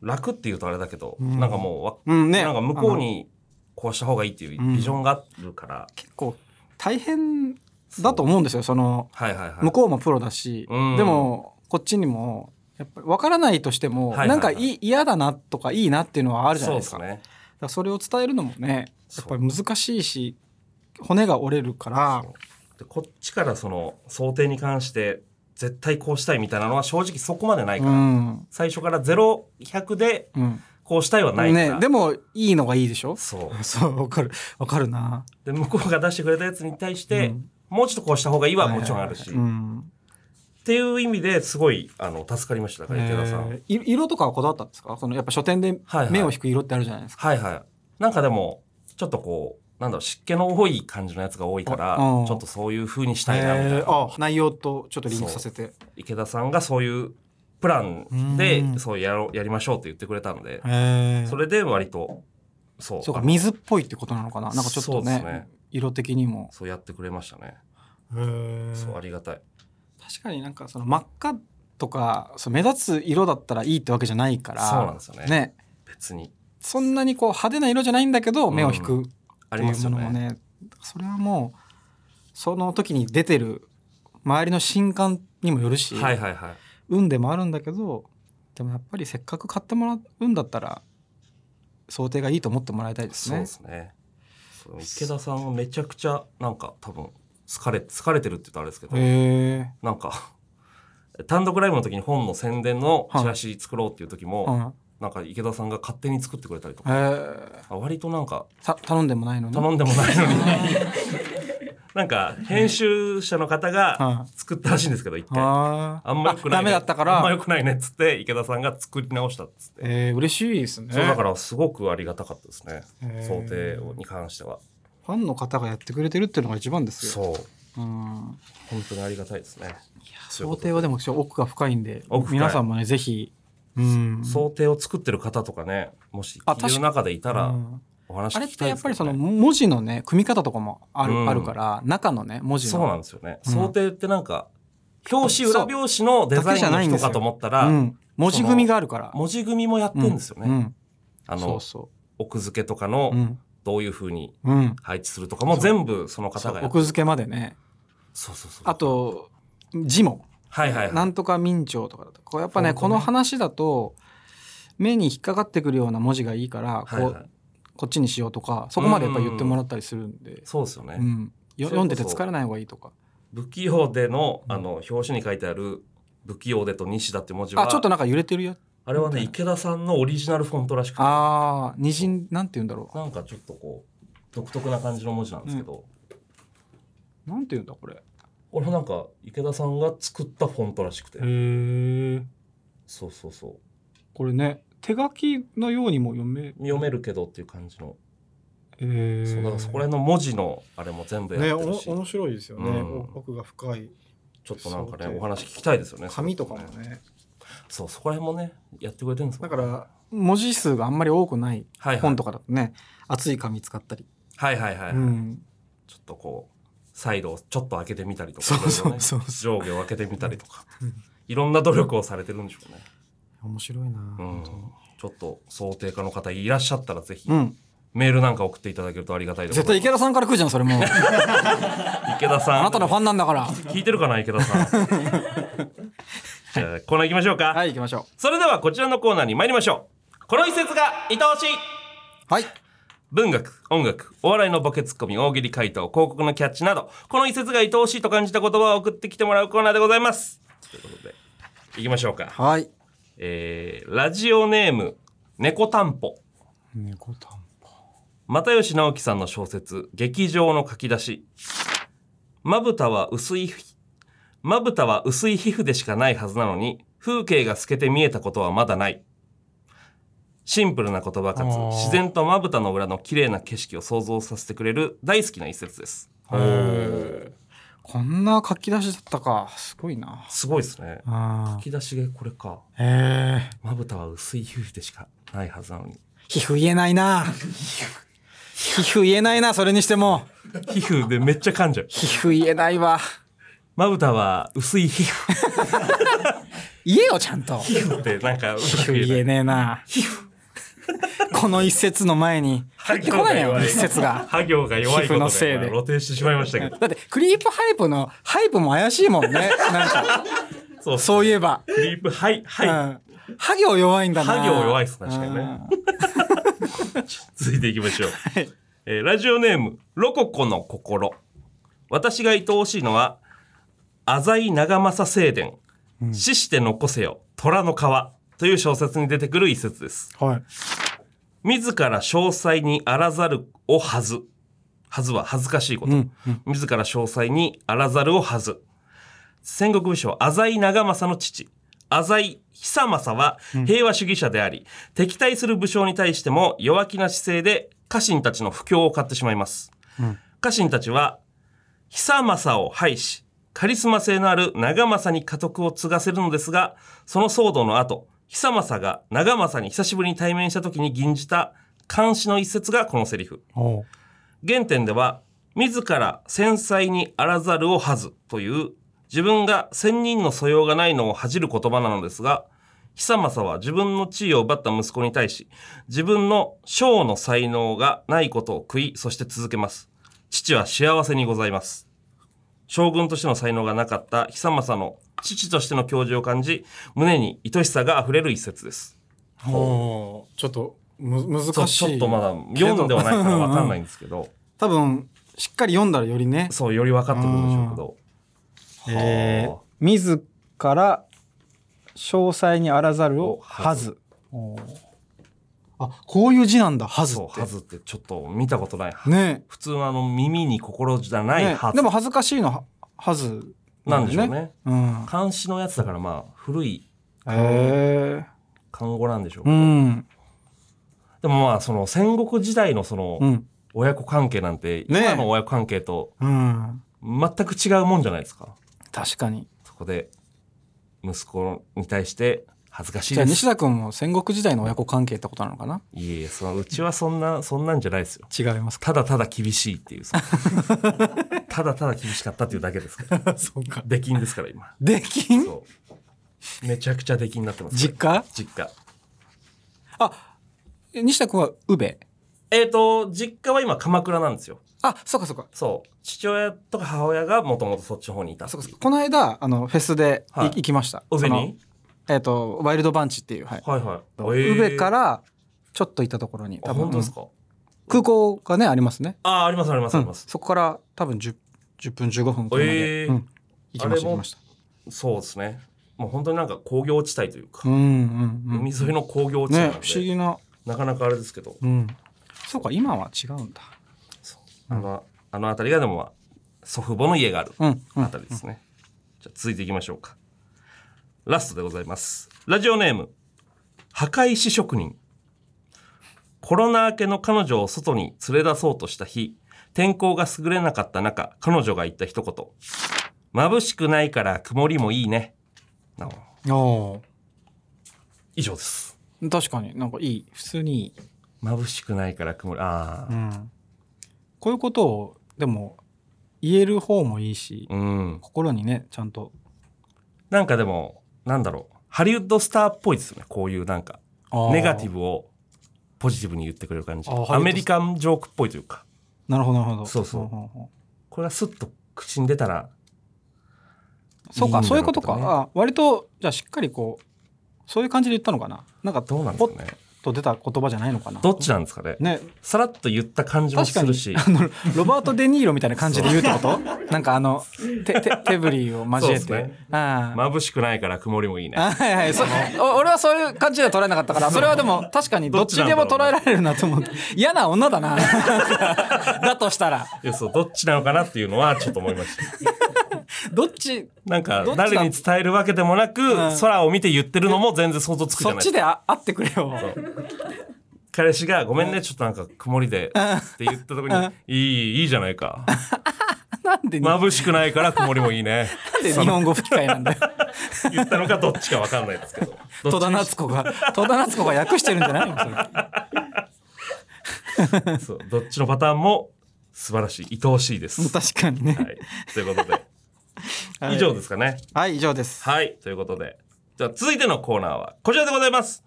楽っていうとあれだけど、うん。なんかもうわうんね。なんか向こうにこうした方がいいっていうビジョンがあるから、結構大変だと思うんですよそのはいはいはい。向こうもプロだし、うん。でもこっちにもやっぱり分からないとしても、はいはいはい。なんか嫌だなとかいいなっていうのはあるじゃないですか。そうですね。だそれを伝えるのもねやっぱり難しいし骨が折れるからでこっちからその想定に関して絶対こうしたいみたいなのは正直そこまでないから、うん。最初から0100でうん。こうしたいはないから、ねでもいいのがいいでしょ？そう。<laughs> そうわかる。わかるな。で向こうが出してくれたやつに対して、うん。もうちょっとこうした方がいいはもちろんあるし、うん。っていう意味ですごいあの助かりましただから池田さん、えーい色とかはこだわったんですか？そのやっぱ書店ではいはい。目を引く色ってあるじゃないですか、はいはい。なんかでもちょっとこうなんだろう湿気の多い感じのやつが多いからちょっとそういう風にしたいなみたいな、えー。あ内容とちょっとリンクさせて。池田さんがそういうプランでうん。そうやろうやりましょうって言ってくれたのでそれで割とそう。そうか水っぽいってことなのかな？なんかちょっとねね。色的にも。そうやってくれましたね。確そうありがたい。かになんかその真っ赤とかそう目立つ色だったらいいってわけじゃないから。そうなんですよね。ね。別に。そんなにこう派手な色じゃないんだけどうん目を引く。っありますよねねそれはもうその時に出てる周りの新刊にもよるし、はいはいはい運でもあるんだけどでもやっぱりせっかく買ってもらうんだったら想定がいいと思ってもらいたいですそうね。ですね池田さんはめちゃくちゃなんか多分疲れ疲れてるって言ったらあれですけど。なんか単独ライブの時に本の宣伝のチラシ作ろうっていう時も、うん。なんか池田さんが勝手に作ってくれたりとか、へえ。あ割となんかた頼んでもないのに。頼んでもないのになんか編集者の方がは作ったらしいんですけど一回ああんま良くない、ね、ダメだったから。あんま良くないねっつって池田さんが作り直したっつって、えー、嬉しいですね。そうだからすごくありがたかったですねへー想定に関してはファンの方がやってくれてるっていうのが一番ですよ。そううん。本当にありがたいですね想定はでも奥が深いんで皆さんもねぜひ。うん。想定を作ってる方とかねもしいてる中でいたらうん。お話あれってやっぱりその文字のね組み方とかもある,、うん。あるから中のね文字の。そうなんですよね、うん。想定ってなんか表紙裏表紙のデザインの人かと思ったら、うん、文字組みがあるから。文字組みもやってるんですよね、うん、あの奥付けとかう、のうん。どういうふうにうん、配置するとかも全部そのそ方がやっう奥付けまでね。そうそうそう。あと字も、はいはいはい。なんとか明朝とかだとこうやっぱねね。この話だと目に引っかかってくるような文字がいいから、はいはい。こうこっちにしようとかそこまでやっぱ言ってもらったりするんで、そうですよね、うん。読んでて疲れない方がいいとか。不器用でのあの表紙に書いてある不器用でと西田って文字はあちょっとなんか揺れてるよあれはね池田さんのオリジナルフォントらしくて。ああ二人なんて言うんだろなんかちょっとこう独特な感じの文字なんですけど、うなんて言うんだこれこれなんか池田さんが作ったフォントらしくて、へえそうそうそう。これね手書きのようにも読め読めるけどっていう感じの、えそうだからそこら辺の文字のあれも全部ねやってるし、お面白いですよね、うん。お奥が深い。ちょっとなんかねお話聞きたいですよね紙とかもね。そうそこら辺もねやってくれてるんですもんだから文字数があんまり多くないはいはい。本とかだとね厚い紙使ったり、はいはいはい、はい。うん。ちょっとこうサイドをちょっと開けてみたりとか。そうそういろいろねそう上下を開けてみたりとか。うん。いろんな努力をされてるんでしょうね、面白いな、うん。ちょっと想定家の方いらっしゃったらぜひうん、メールなんか送っていただけるとありがたいです。絶対池田さんから来るじゃんそれもう。<laughs> 池田さん。あなたのファンなんだから。聞いてるかな池田さん。<laughs> じゃあコーナー行きましょうか、はい行きましょそれではこちらのコーナーに参りましょう。この一節が愛おしい。うはい文学音楽お笑いのボケツッコミ大喜利回答広告のキャッチなどこの一節が愛おしいと感じた言葉を送ってきてもらうコーナーでございます。ということでいきましょうか。はい。えー、ラジオネーム猫たんぽ。猫たん又吉直樹さんの小説「劇場の書き出し」まぶたは薄いまぶたは薄い皮膚でしかないはずなのに風景が透けて見えたことはまだないシンプルな言葉かつ自然とまぶたの裏の綺麗な景色を想像させてくれる大好きな一節です。へこんな書き出しだったか。すごいな。すごいですね。あ書き出しがこれか。まぶたは薄い皮膚でしかないはずなのに。皮膚言えないな。皮膚言えないなそれにしても。皮膚でめっちゃ噛んじゃう。皮膚言えないわ。まぶたは薄い皮膚。<laughs> 言えよちゃんと。皮膚ってなんか皮膚言えない。言えねえな。皮膚 <laughs> この一節の前に入ってこないよ一節が。作業が弱いことで。のせいで。まあ露呈してしまいましたけど。だってクリープハイプのハイプも怪しいもんね。なんか。そうそういえば、クリープはいはい、うん、ハ行弱いんだな。ハ行弱いっす確かにね。<laughs> 続いていきましょう、はい。えーラジオネームロココの心。私が愛おしいのは浅井長政正伝死して残せよ虎の皮。という小説に出てくる一節です。うんはい自ら詳細にあらざるをはず。はずは恥ずかしいこと。うん自ら詳細にあらざるをはず。戦国武将、浅井長政の父。浅井久政は平和主義者であり、敵対する武将に対しても弱気な姿勢で家臣たちの不況を買ってしまいます。家臣たちは、久政を廃し、カリスマ性のある長政に家督を継がせるのですが、その騒動の後、久政が長政に久しぶりに対面した時に吟じた監視の一節がこのセリフ。原点では、自ら繊細にあらざるをはずという、自分が千人の素養がないのを恥じる言葉なのですが、久政は自分の地位を奪った息子に対し、自分の将の才能がないことを悔い、そして続けます。父は幸せにございます。将軍としての才能がなかった久政の父としての教授を感じ、胸に愛しさが溢れる一節です。おう。ちょっとむ難しい。ちょっとまだ読んではないからわかんないんですけど、多分しっかり読んだらよりね。そう、より分かってくるんでしょうけど。えー。はあ。自ら詳細にあらざるをはず。おーあ、こういう字なんだ、はずって。はずってちょっと見たことない。ね普通のあの耳に心じゃないねはず。でも恥ずかしいのは、はずなんでしょう。ね。うん。漢詩のやつだからまあ古い。漢語なんでしょうけうど。ん。でもまあその戦国時代のそのうん。親子関係なんて、ね今の親子関係とうん。全く違うもんじゃないですか。確かに。そこで息子に対して恥ずかしいじゃあです。西田君も戦国時代の親子関係ってことなのかな？いえいえ、そのうちはそんな、そんなんじゃないですよ。違いますか？ただただ厳しいっていう。<laughs> ただただ厳しかったっていうだけですから。<laughs> そうか。出禁ですから今。できんそう。めちゃくちゃ出禁になってます。実家？実家。あ、え西田君は宇部？えっ、と、実家は今鎌倉なんですよ。あ、そうかそうか。そう。父親とか母親がもともとそっちの方にいたそうかそうか。この間、あの、フェスでいはい行きました。宇部に？えっ、と、ワイルドバンチっていう、はい。はいはい。宇部からら、ちょっと行ったところに、あ、本当ですうんか、空港がね、ありますね。ああ、ありますありますあります。そこから多分 10, 10分15分車で、えーうん、行きましたましたそうですね。もう本当になんか工業地帯というか、うんうんうん海沿いの工業地帯なんで、ね不思議ななかなかあれですけど、うんそうか今は違うんだあの、あの辺りがでも、まあ、祖父母の家があるうんうんあたりですね。じゃあ続いていきましょうか。ラストでございます。ラジオネーム、墓石職人。コロナ明けの彼女を外に連れ出そうとした日、天候が優れなかった中、彼女が言った一言。眩しくないから曇りもいいね。なお以上です。ー確かになんかいい普通にいい、眩しくないから曇り、ああ、うん、こういうことをでも言える方もいいし、うん。心にねちゃんとなんかでも、なんだろう。ハリウッドスターっぽいですよね。こういうなんか、ネガティブブをポジティブに言ってくれる感じ。アメリカンジョークっぽいというか、なるほどなるほど。そうそう。これがスッと口に出たら、そうかそういうことか、あ割とじゃあしっかりこうそういう感じで言ったのかな。なんかどうなんですかね。と出た言葉じゃないのかな？どっちなんですかね？ね。さらっと言った感じもするし。<laughs> あのロバート・デ・ニーロみたいな感じで言うってこと？なんかあの手手手振りを交えて、ね。ああ。眩しくないから曇りもいいね。あはいはい。そ俺はそういう感じでは捉えなかったからそれはでも確かにどっちでも捉えられるなと思って。嫌な女だな。<laughs> だとしたら。いやそう、どっちなのかなっていうのはちょっと思いました。どっちなんか誰に伝えるわけでもなく、ん。空を見て言ってるのも全然想像つくじそっちゃないですか。であ会ってくれよ。彼氏が、ごめんね、ちょっとなんか曇りで、って言った時に、いい、いいじゃないか。<laughs> なんで、眩しくないから曇りもいいね。なんで日本語吹き替えなんだよ。<laughs> 言ったのかどっちかわかんないですけど。ど <laughs> 戸田夏子が戸田夏子が訳してるんじゃないの？そう。どっちのパターンも素晴らしい、愛おしいです。確かにね。はい。ということで、はい。以上ですかね。はい以上です。はい。ということで、じゃあ続いてのコーナーはこちらでございます。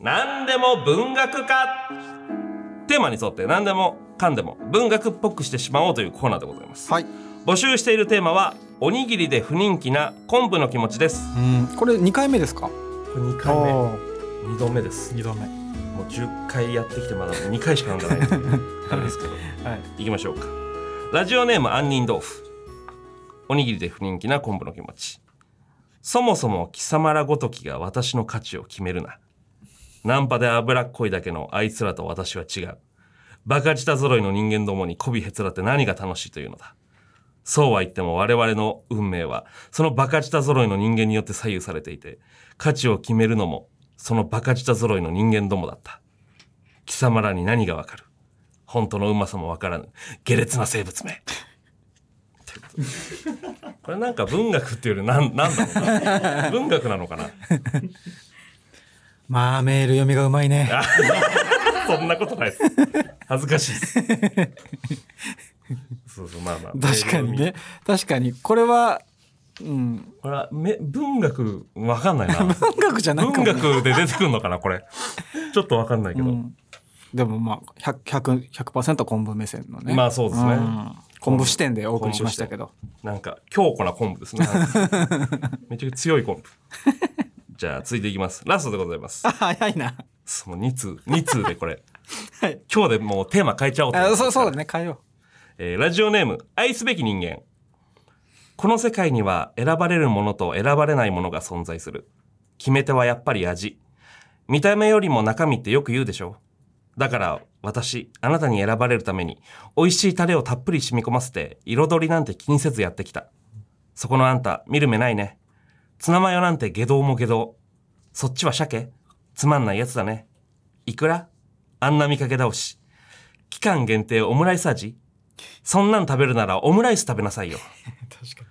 何でも文学化。テーマに沿って何でもかんでも文学っぽくしてしまおうというコーナーでございます。はい。募集しているテーマはおにぎりで不人気な昆布の気持ちです。うん。これ2回目ですか？これ2回目2度目です。2度目。もう10回やってきてまだ2回しか飲んでないあれ <laughs> ですけど。はい。いきましょうか。ラジオネーム杏仁豆腐おにぎりで不人気な昆布の気持ち。そもそも貴様らごときが私の価値を決めるな。ナンパで脂っこいだけのあいつらと私は違う。バカ舌揃いの人間どもに媚びへつらって何が楽しいというのだ。そうは言っても我々の運命はそのバカ舌揃いの人間によって左右されていて価値を決めるのもそのバカ舌揃いの人間どもだった。貴様らに何がわかる？本当のうまさもわからぬ。下劣な生物名 <laughs> これなんか文学っていうよりなんなんだろうな。文学なのかな。まあメール読みがうまいね。<laughs> そんなことないです。恥ずかしいです。そうそうまあまあ。確かにね。確かに。これはうん。これはめ文学わかんないな。<laughs> 文学じゃないか文も。ね学で出てくるのかなこれ。ちょっとわかんないけど、うん。でもまあ 100%, 100 100%昆布目線のね。まあそうですね。ん昆布視点でお送りしましたけど。なんか強固な昆布ですね。<laughs> めちゃくちゃ強い昆布。じゃあ続いていきます。ラストでございます。あ早いな。その2通。2通でこれ。はい。今日でもうテーマ変えちゃおうとそうそうだね。変えよえーラジオネーム愛すべき人間。この世界には選ばれるものと選ばれないものが存在する。決め手はやっぱり味。見た目よりも中身ってよく言うでしょだから私あなたに選ばれるために美味しいタレをたっぷり染み込ませて彩りなんて気にせずやってきた。そこのあんた見る目ないね。ツナマヨなんて下道も下道。そっちは鮭。つまんないやつだね。いくら？あんな見かけ倒し。期間限定オムライス味。そんなん食べるならオムライス食べなさいよ。う <laughs> 確か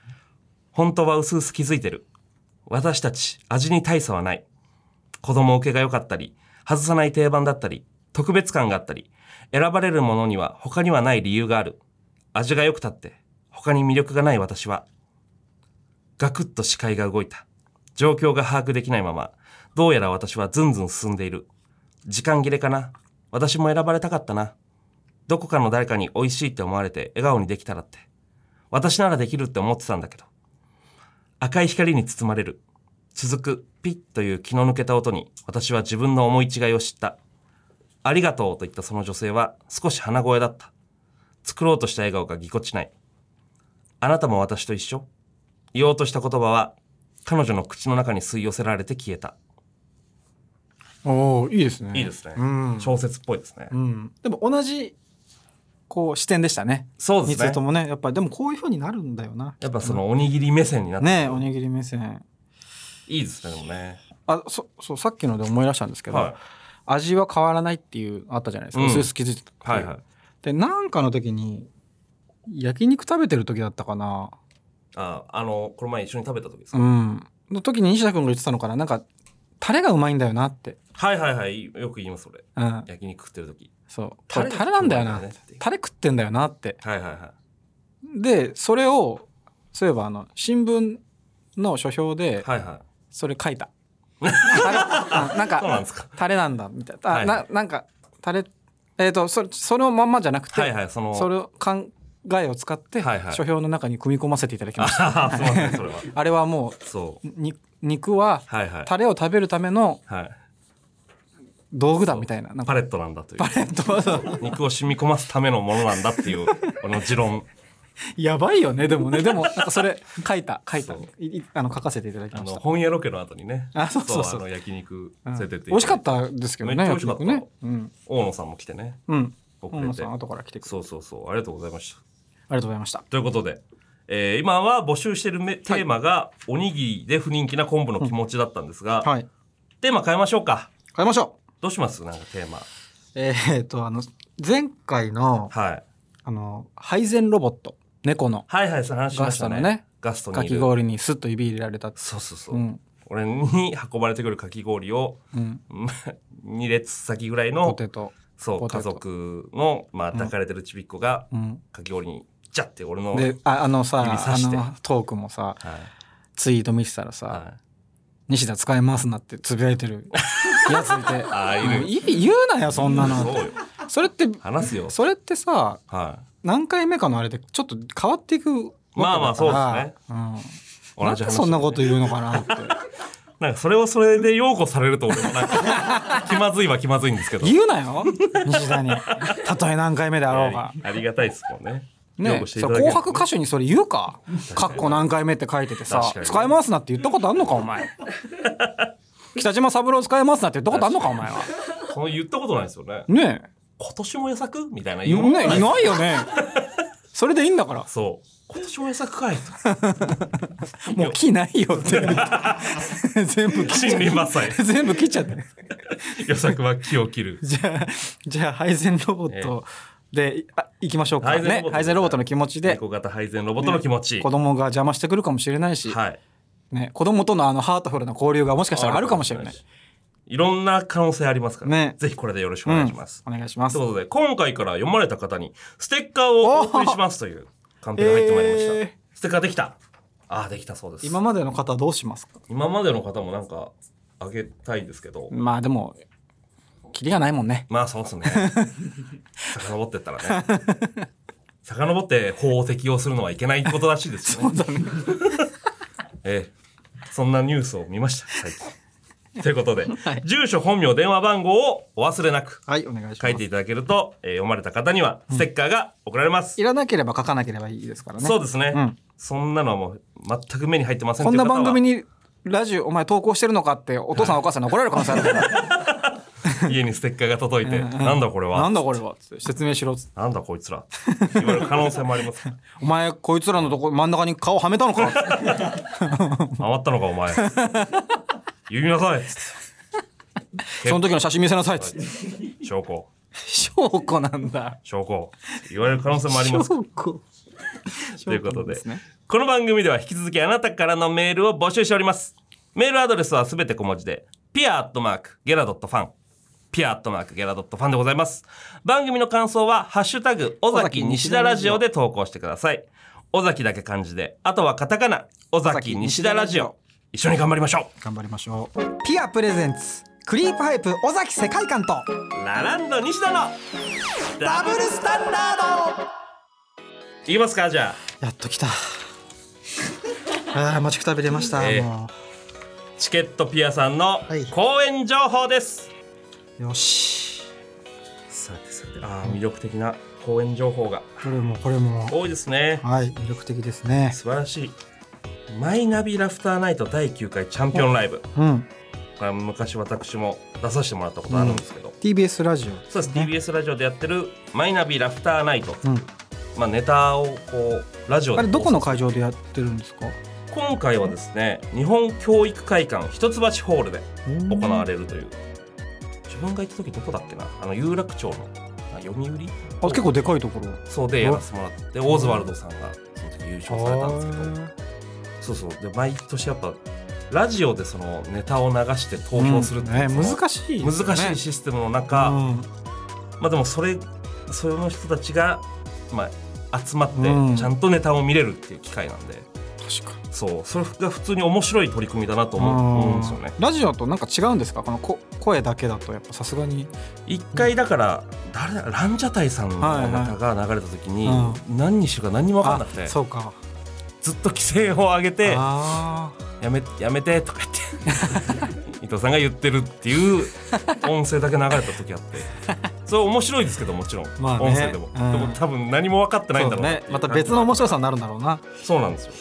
本当は薄々気づいてる。私たち味に大差はない。子供受けが良かったり、外さない定番だったり、特別感があったり、選ばれるものには他にはない理由がある。味が良くたって、他に魅力がない私は。ガクッと視界が動いた。状況が把握できないまま、どうやら私はずんずん進んでいる。時間切れかな？私も選ばれたかったな？どこかの誰かに美味しいって思われて笑顔にできたらって。私ならできるって思ってたんだけど。赤い光に包まれる。続くピッという気の抜けた音に私は自分の思い違いを知った。ありがとうと言ったその女性は少し鼻声だった。作ろうとした笑顔がぎこちない。あなたも私と一緒言おうとした言葉は彼女の口の中に吸い寄せられて消えた。おおいいですねいいですね。うん、小説っぽいですね。うん、でも同じこう視点でしたねそうですねと。もねやっぱりでもこういうふうになるんだよなやっぱそのおにぎり目線になってねおにぎり目線いいですね、でもね。あそそうさっきので思い出したんですけど、はい。味は変わらないっていうあったじゃないですか、うん。薄々気づいてたはいはい。でなんかの時に焼肉食べてる時だったかな。あ、あの、この前一緒に食べた時ですか、うん。の時に西田君が言ってたのかな。なんかタレがうまいんだよなって。はいはいはい。よく言います、それ。うん。焼肉食ってる時。そう。こタレれタレなんだよなタレ食ってんだよなって。はいはいはい。でそれをそういえばあの新聞の書評ではいはい。それ書いた、タレあなんかそうなんか。タレなんだみたいな、あはいななんかタレえっ、とそれそのまんまじゃなくて、はいはい、その。それを考えを使って、はいはい書評の中に組み込ませていただきましたああ、すみません、それは。<laughs> あれはもそう。うに肉ははいはい。タレを食べるためのはい。道具だみたいなパレットなんだというパ。レットは肉を染み込ますためのものなんだっていう、<laughs> この持論。<laughs> やばいよねでもね <laughs> でもなんかそれ書いた書いたそういいあの書かせていただきました本屋ロケの後にね。あそうそうそうあの、焼肉うん連れてって。美味しかったですけどねめっちゃ美味しかったねうん大野さんも来てね。うん遅れて大野さん。後から来てくれそうそうそう。ありがとうございました。ありがとうございましたということで、えー今は募集してるめテーマが、おにぎりで不人気な昆布の気持ちだったんですが、はいテーマ変えましょうか。変えましょうどうします？なんかテーマ。えーっとあの前回のはい。あの配膳ロボット猫のはいはい、その話しましたね。ガストのね。ガストにいる。かき氷にスッと指入れられた。ってそうそうそう。うん。俺に運ばれてくるかき氷を、うん。<laughs> 2列先ぐらいポの、テト。そう、ポテト。家族の、まあ、うん。抱かれてるちびっこが、うん。かき氷に、ジャって俺の、でああのさ指さして。あのトークもさはい。ツイート見てたらさ、は西田使えますなってつぶやいてるやついて。<laughs> あーいる。う言うなよそんなのそうよ。それって話すよ。それってさは何回目かのあれでちょっと変わっていくわけだから。まあまあそうですね。うん。いなんでそんなこと言うのかなって。<laughs> なんかそれをそれで擁護されると俺もなんか <laughs> 気まずいは気まずいんですけど。言うなよ。西田にたとえ何回目であろうが。ありがたいですもんね。擁ね。紅白歌手にそれ言うか？かっこ何回目って書いててさ使いますなって言ったことあんのかお前。北島三郎使いますなって言ったことあんのかお前は。その言ったことないですよね。ね今年も予作？みたいな。え言うねいないよね。<laughs> それでいいんだから。そう。今年も予作かい。<laughs> もう木ないよって。全部切っちゃ森林伐採全部切っちゃって予作は木を切る。じゃあじゃあ配膳ロボットであ行きましょうか。配膳ロボットね。配膳ロボットの気持ちで。猫型配膳ロボットの気持ち、子供が邪魔してくるかもしれないし、はい。ね、子供とのあのハートフルな交流がもしかしたらあるかもしれない。いろんな可能性ありますから、ねぜひこれでよろしくお願いします。お願いしますという。ことで、今回から読まれた方に、ステッカーをお送りしますというカンペが入ってまいりました。えーステッカーできたああ、できたそうです。今までの方はどうしますか？今までの方もなんか、あげたいですけど、まあでも、キリがないもんね。まあそうですね。<laughs> 遡ってったらね。遡って法を適用するのはいけないことらしいですよね。<laughs> <laughs> ええそんなニュースを見ました、最近。<laughs> ということで、<laughs> はい。住所、本名、電話番号をお忘れなくはい、お願いします。書いていただけると、えー読まれた方にはステッカーが送られます。いらなければ書かなければいいですからね。そうですね、うん。そんなのはもう全く目に入ってませんこんな番組ににラジオお前投稿してるのかってお父さんお母さんに怒られる可能性あるから。家にステッカーが届いて、なんだこれは。なんだこれはつって説明しろっつって。なんだこいつら。言われる可能性もあります。お前こいつらのとこ真ん中に顔はめたのか。<laughs> 回ったのかお前言いなさい。っつってその時の写真見せなさい。っつって。証拠。証拠なんだ。証拠。言われる可能性もあります。証拠。ということで。ね。この番組では引き続きあなたからのメールを募集しております。メールアドレスはすべて小文字で pia.ge 라 .fan pia.ge 라 .fan でございます。番組の感想は「ハッシュタグ尾崎西田ラジオ」で投稿してください。尾崎だけ漢字であとはカタカナ尾崎西田ラジオ一緒に頑張りましょ頑張りましょう。ピアプレゼンツ。クリープハイプ尾崎世界観と。うラランド西田のダブルスタンダードいきますかじゃあやっと来た。<laughs> ああ、待ちくたびれました。ええもチケットピアさんのはい公演情報です、う。よし。さてさてあー魅力的な公演情報がこれもこれも。多いですねはい、魅力的ですね。素晴らしいマイナビラフターナイト第9回チャンピオンライブ。うん。これは昔私も出させてもらったことあるんですけど、TBS ラジオ。そうです。TBS ラジオでやってるマイナビラフターナイト、うん。まあ、ネタをこうラジオで。あれどこの会場でやってるんですか？今回はですね日本教育会館一橋ホールで行われるという。自分が行った時どこだっけな？あの有楽町のあ読売？あ、結構でかいところ。そうでやらせてもらってオーズワルドさんがその時優勝されたんですけどそうそう。で毎年やっぱラジオでそのネタを流して投票するっていう、ね、その難しいね、難しいシステムの中、うん。まあでもそれその人たちが、まあ、集まってうん。ちゃんとネタを見れるっていう機会なんで、確かに。そう。それが普通に面白い取り組みだなと思う思うんですよね。ラジオとなんか違うんですか？このこ声だけだとやっぱさすがに。一回だから誰だランジャタイさんのネタが流れた時に、は何にしろか何にも分かんなくて。あそうかずっと規制を上げてあやめやめてとか言って <laughs> 伊藤さんが言ってるっていう音声だけ流れた時あって。それ面白いですけどもちろん、まあね。音声でも、うん。でも多分何も分かってーないんだろうね。また別の面白さになるんだろうな。そうなんですよ。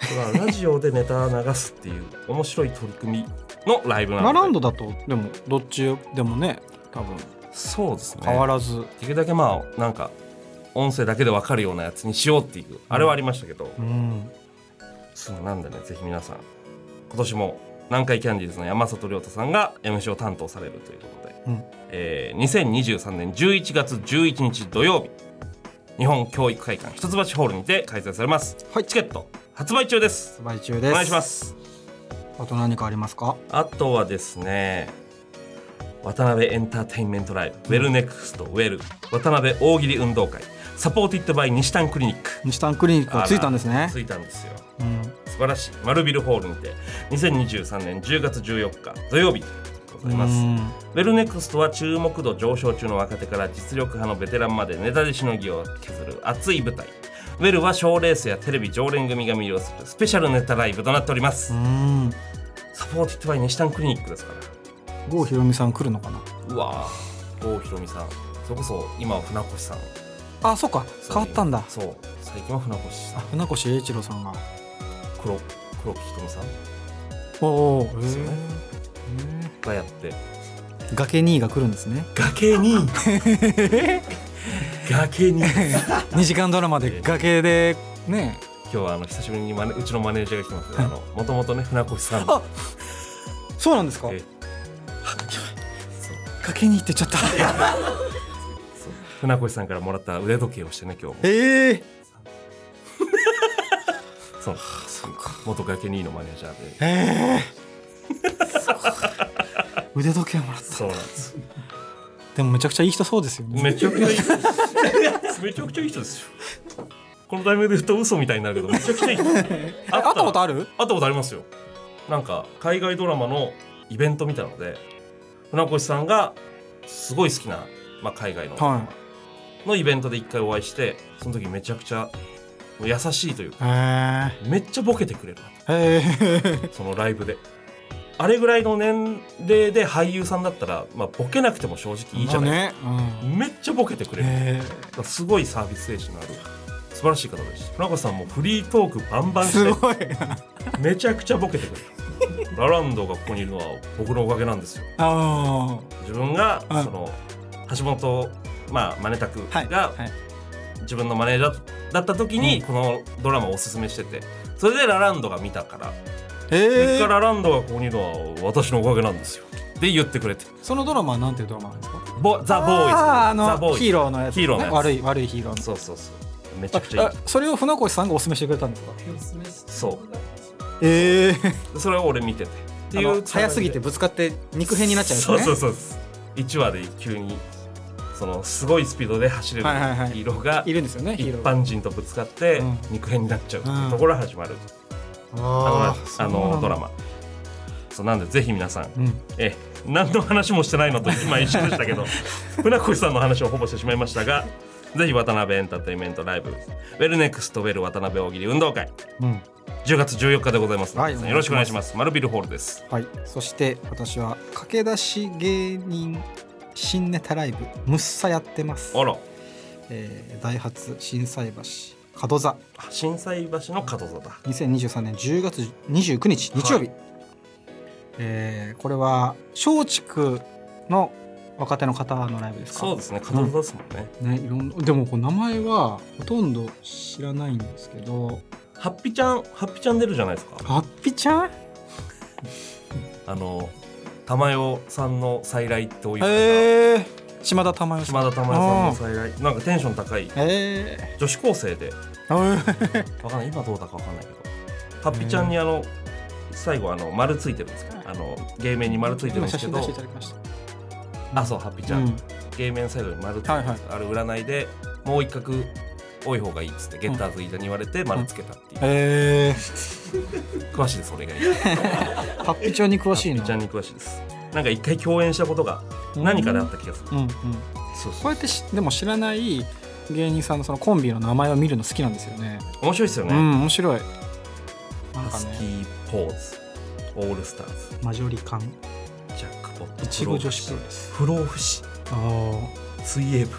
だからラジオでネタ流すっていう面白い取り組みのライブなので。ラランドだとでもどっちでもね多分。そうですね。変わらず、できるだけまあなんか音声だけで分かるようなやつにしようっていうあれはありましたけど、うん。そうなんでねぜひ皆さん。今年も南海キャンディーズの山里亮太さんが MC を担当されるということで、うん。えー2023年11月11日土曜日。日本教育会館一橋ホールにて開催されます、はい。チケット発売中です。発売中です。お願いします。あと何かありますか？あとはですね渡辺エンターテインメントライブ、ウェルネクストウェル渡辺大喜利運動会 supported by にしたんクリニック。にしたんクリニックがついたんですね。ついたんですよ。うん。素晴らしい。丸ビルホールにて2023年10月14日土曜日ごございます。ウェルネクストは注目度上昇中の若手から実力派のベテランまでネタでしのぎを削る熱い舞台。ウェルは賞レースやテレビ常連組が魅了するスペシャルネタライブとなっております。うん。サポーティッドバイ西丹クリニックですから。郷ひろみさん来るのかな？うわー郷ひろみさん。それこそ今は船越さんあそっか。変わったんだ。そう。最近は船越。さんあ船越英一郎さんが。黒黒木ひとみさん。おおへそうね。えがやって。崖2が来るんですね。崖に。<laughs> 崖に。2時間ドラマで崖でね。今日はあの久しぶりにうちのマネージャーが来てますけどあのもともとね船越さん。あそうなんですか？崖にってちゃった <laughs> 船越さんからもらった腕時計をしてね今日も。ええ。<laughs> そう。そうか。元崖にのマネージャーで。え。え腕時計もらった。そうなんです。でもめちゃくちゃいい人そうですよね。めちゃくちゃいいめちゃくちゃいい人ですよ。このタイミングで言うと嘘みたいになるけどめちゃくちゃいい人。会 <laughs> え会ったことある？会ったことありますよ。なんか海外ドラマのイベントみたいなので船越さんがすごい好きな、まあ、海外の、はのイベントで一回お会いしてその時めちゃくちゃ優しいというかめっちゃボケてくれる <laughs> そのライブで。あれぐらいの年齢で俳優さんだったら、まあ、ボケなくても正直いいじゃないね。うん。めっちゃボケてくれる。へすごいサービス精神のある素晴らしい方でした。船越さんもフリートークバンバンしてめちゃくちゃボケてくれるラランドがここにいるのは僕のおかげなんですよ。あ自分がうんその橋本まあマネタクあはいがはい。自分のマネージャーだった時にこのドラマをおすすめしててそれでラランドが見たからええ結果ラランドがここにいるのは私のおかげなんですよで言ってくれて。そのドラマはなんていうドラマなんですか？ボザ・ボーイズ。あのザ・ボーイズ。ヒーローのやつ、ね、ヒーローのやつ。悪い悪いヒーローの。そうそうそう。めちゃくちゃいい。あそれを船越さんがおすすめしてくれたんですか？そう。ええでそれを俺見てて。っていう早すぎてぶつかって肉片になっちゃうね。そうそうそう。1話で急にそのすごいスピードで走れるヒーローがいるんですよねヒ一般人とぶつかってうん。肉片になっちゃうっていうところから始まる。ああのあのドラマ。そうなんでぜひ皆さんうん。え何の話もしてないのと今一緒でしたけど <laughs> 船越さんの話をほぼしてしまいましたがぜひ渡辺エンターテインメントライブウェルネクストウェル渡辺大喜利運動会うん。10月14日でございますはいよろしくお願いします。丸ビルホールです。はい。そして私は駆け出し芸人新ネタライブむっさやってます。あら。えー、ダイハツ心斎橋門座。心斎橋の角座だ。2023年10月29日日曜日、えーこれは松竹の若手の方のライブですか？そうですね角座ですもんね、ねいろんなでもこう名前はほとんど知らないんですけど。ハッピちゃんハッピちゃん出るじゃないですか。ハッピちゃん？あの玉代さんの再来というか、へえ島田珠代さん。島田玉代さんの再来。なんかテンション高い。へ女子高生で。えわかんない。今どうだかわかんないけど。ハッピちゃんにあの最後あの丸ついてるんですか？あの芸名に丸ついてるん今ですけど。あそうハッピちゃん、うん。芸名の最後に丸ついてるんです、あれ占いでもう一角多い方がいいっつってゲッターズ飯田に言われて丸つけたっていう、へえ詳しいです俺がハッピちゃんに詳しいなハッピちゃんに詳しいです。なんか一回共演したことが何かであった気がする、うんうん。そうそう。こうやってしでも知らない芸人さんのそのコンビの名前を見るの好きなんですよね。面白いですよね、うん面白い。なんハスかね。キーポーズオールスターズマジョリカン。ジャックポットいちご女子プロです。不老不死。ああ水泳部。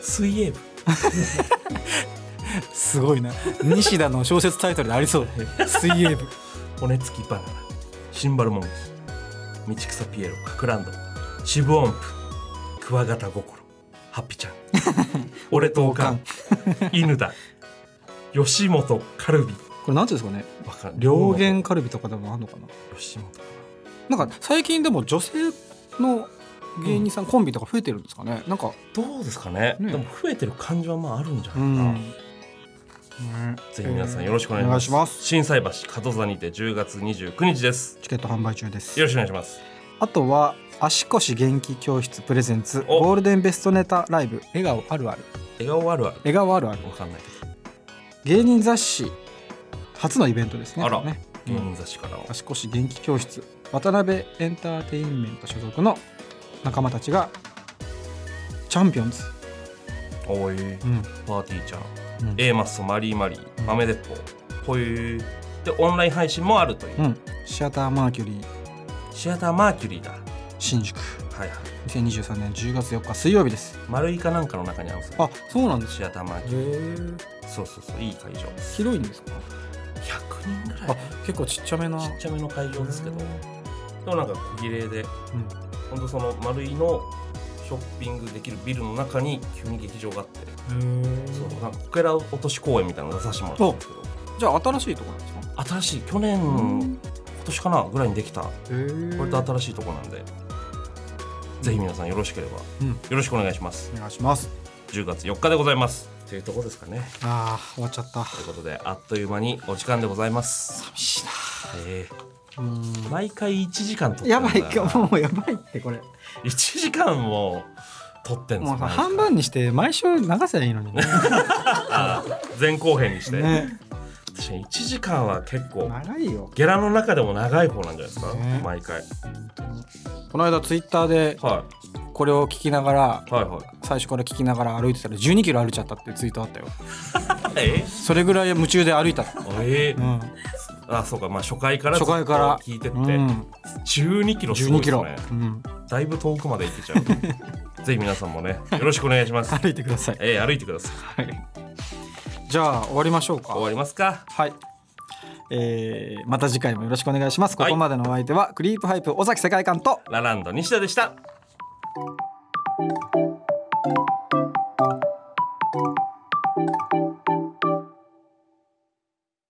水泳部 <laughs> すごいな。西田の小説タイトルでありそう。水泳部。骨付きバナナ。シンバルモンキー。道草ピエロ。かくランド渋音符。クワガタ心ハッピちゃん。<laughs> 俺とおかん。犬だ。吉本カルビ。これなんていうんですかね。わかん両言カルビとかでもあるのかな。吉本かな。んか最近でも女性の芸人さん、コンビとか増えてるんですかね。なんか。などうですかね。ねでも増えてる感じはまああるんじゃうないかな、ん、ねぜひ皆さんよろしくお願いします,、心斎橋門座にて10月29日です。チケット販売中です。よろしくお願いします。あとは足腰元気教室プレゼンツお。ゴールデンベストネタライブ笑顔あるある。笑顔あるある。笑顔あるある。わかんない。芸人雑誌初のイベントですねあら。ね。芸人雑誌からは。足腰元気教室渡辺エンターテインメント所属の仲間たちがチャンピオンズ、おい。うん。パーティーちゃんうん。A マッソマリーマリー豆鉄砲ほいでオンライン配信もあるという、うん、シアターマーキュリー。シアターマーキュリーだ。新宿。はいはい。2023年10月4日水曜日です。丸いかなんかの中にあるんですよ。あそうなんですシアターマーキュリー。そうそうそういい会場。広いんですか？100人ぐらあい結構ちっちゃめな。ちっちゃめの会場ですけど。でもなんか小綺麗で。うん。本当その丸いのショッピングできるビルの中に急に劇場があってそうなんかこけら落とし公演みたいなの出させてもらったんですけど。じゃあ新しいところなんですか新しい去年、今年かなぐらいにできた。へえ割と新しいとこなんで、ぜひ皆さんよろしければ、うん。よろしくお願いします。お願いします。10月4日でございます。というところですかね。あー終わっちゃった。ということであっという間にお時間でございます。寂しいな。えうーー毎回1時間撮ってんやばいかもうやばいってこれ。1時間も撮ってんですもう半分にして毎週流せばいいのにね。<laughs> あ前後編にして、ね。確かに1時間は結構長いよ。ゲラの中でも長い方なんじゃないですか、ね。毎回。この間ツイッターではこれを聞きながらいはいはい。最初から聞きながら歩いてたら12キロ歩いちゃったってツイートあったよ。<laughs> え？それぐらい夢中で歩いた、えー。うん、あそうか。まあ初回から初回から。聞いてって、うん。12キロすごいですね。うん、だいぶ遠くまで行けちゃう。<laughs> ぜひ皆さんもねよろしくお願いします。歩いてください。えー、歩いてください。はい。じゃあ終わりましょうか。終わりますか？はい。えーまた次回もよろしくお願いします。ここまでのお相手は、クリープハイプ尾崎世界観とラランド西田でした。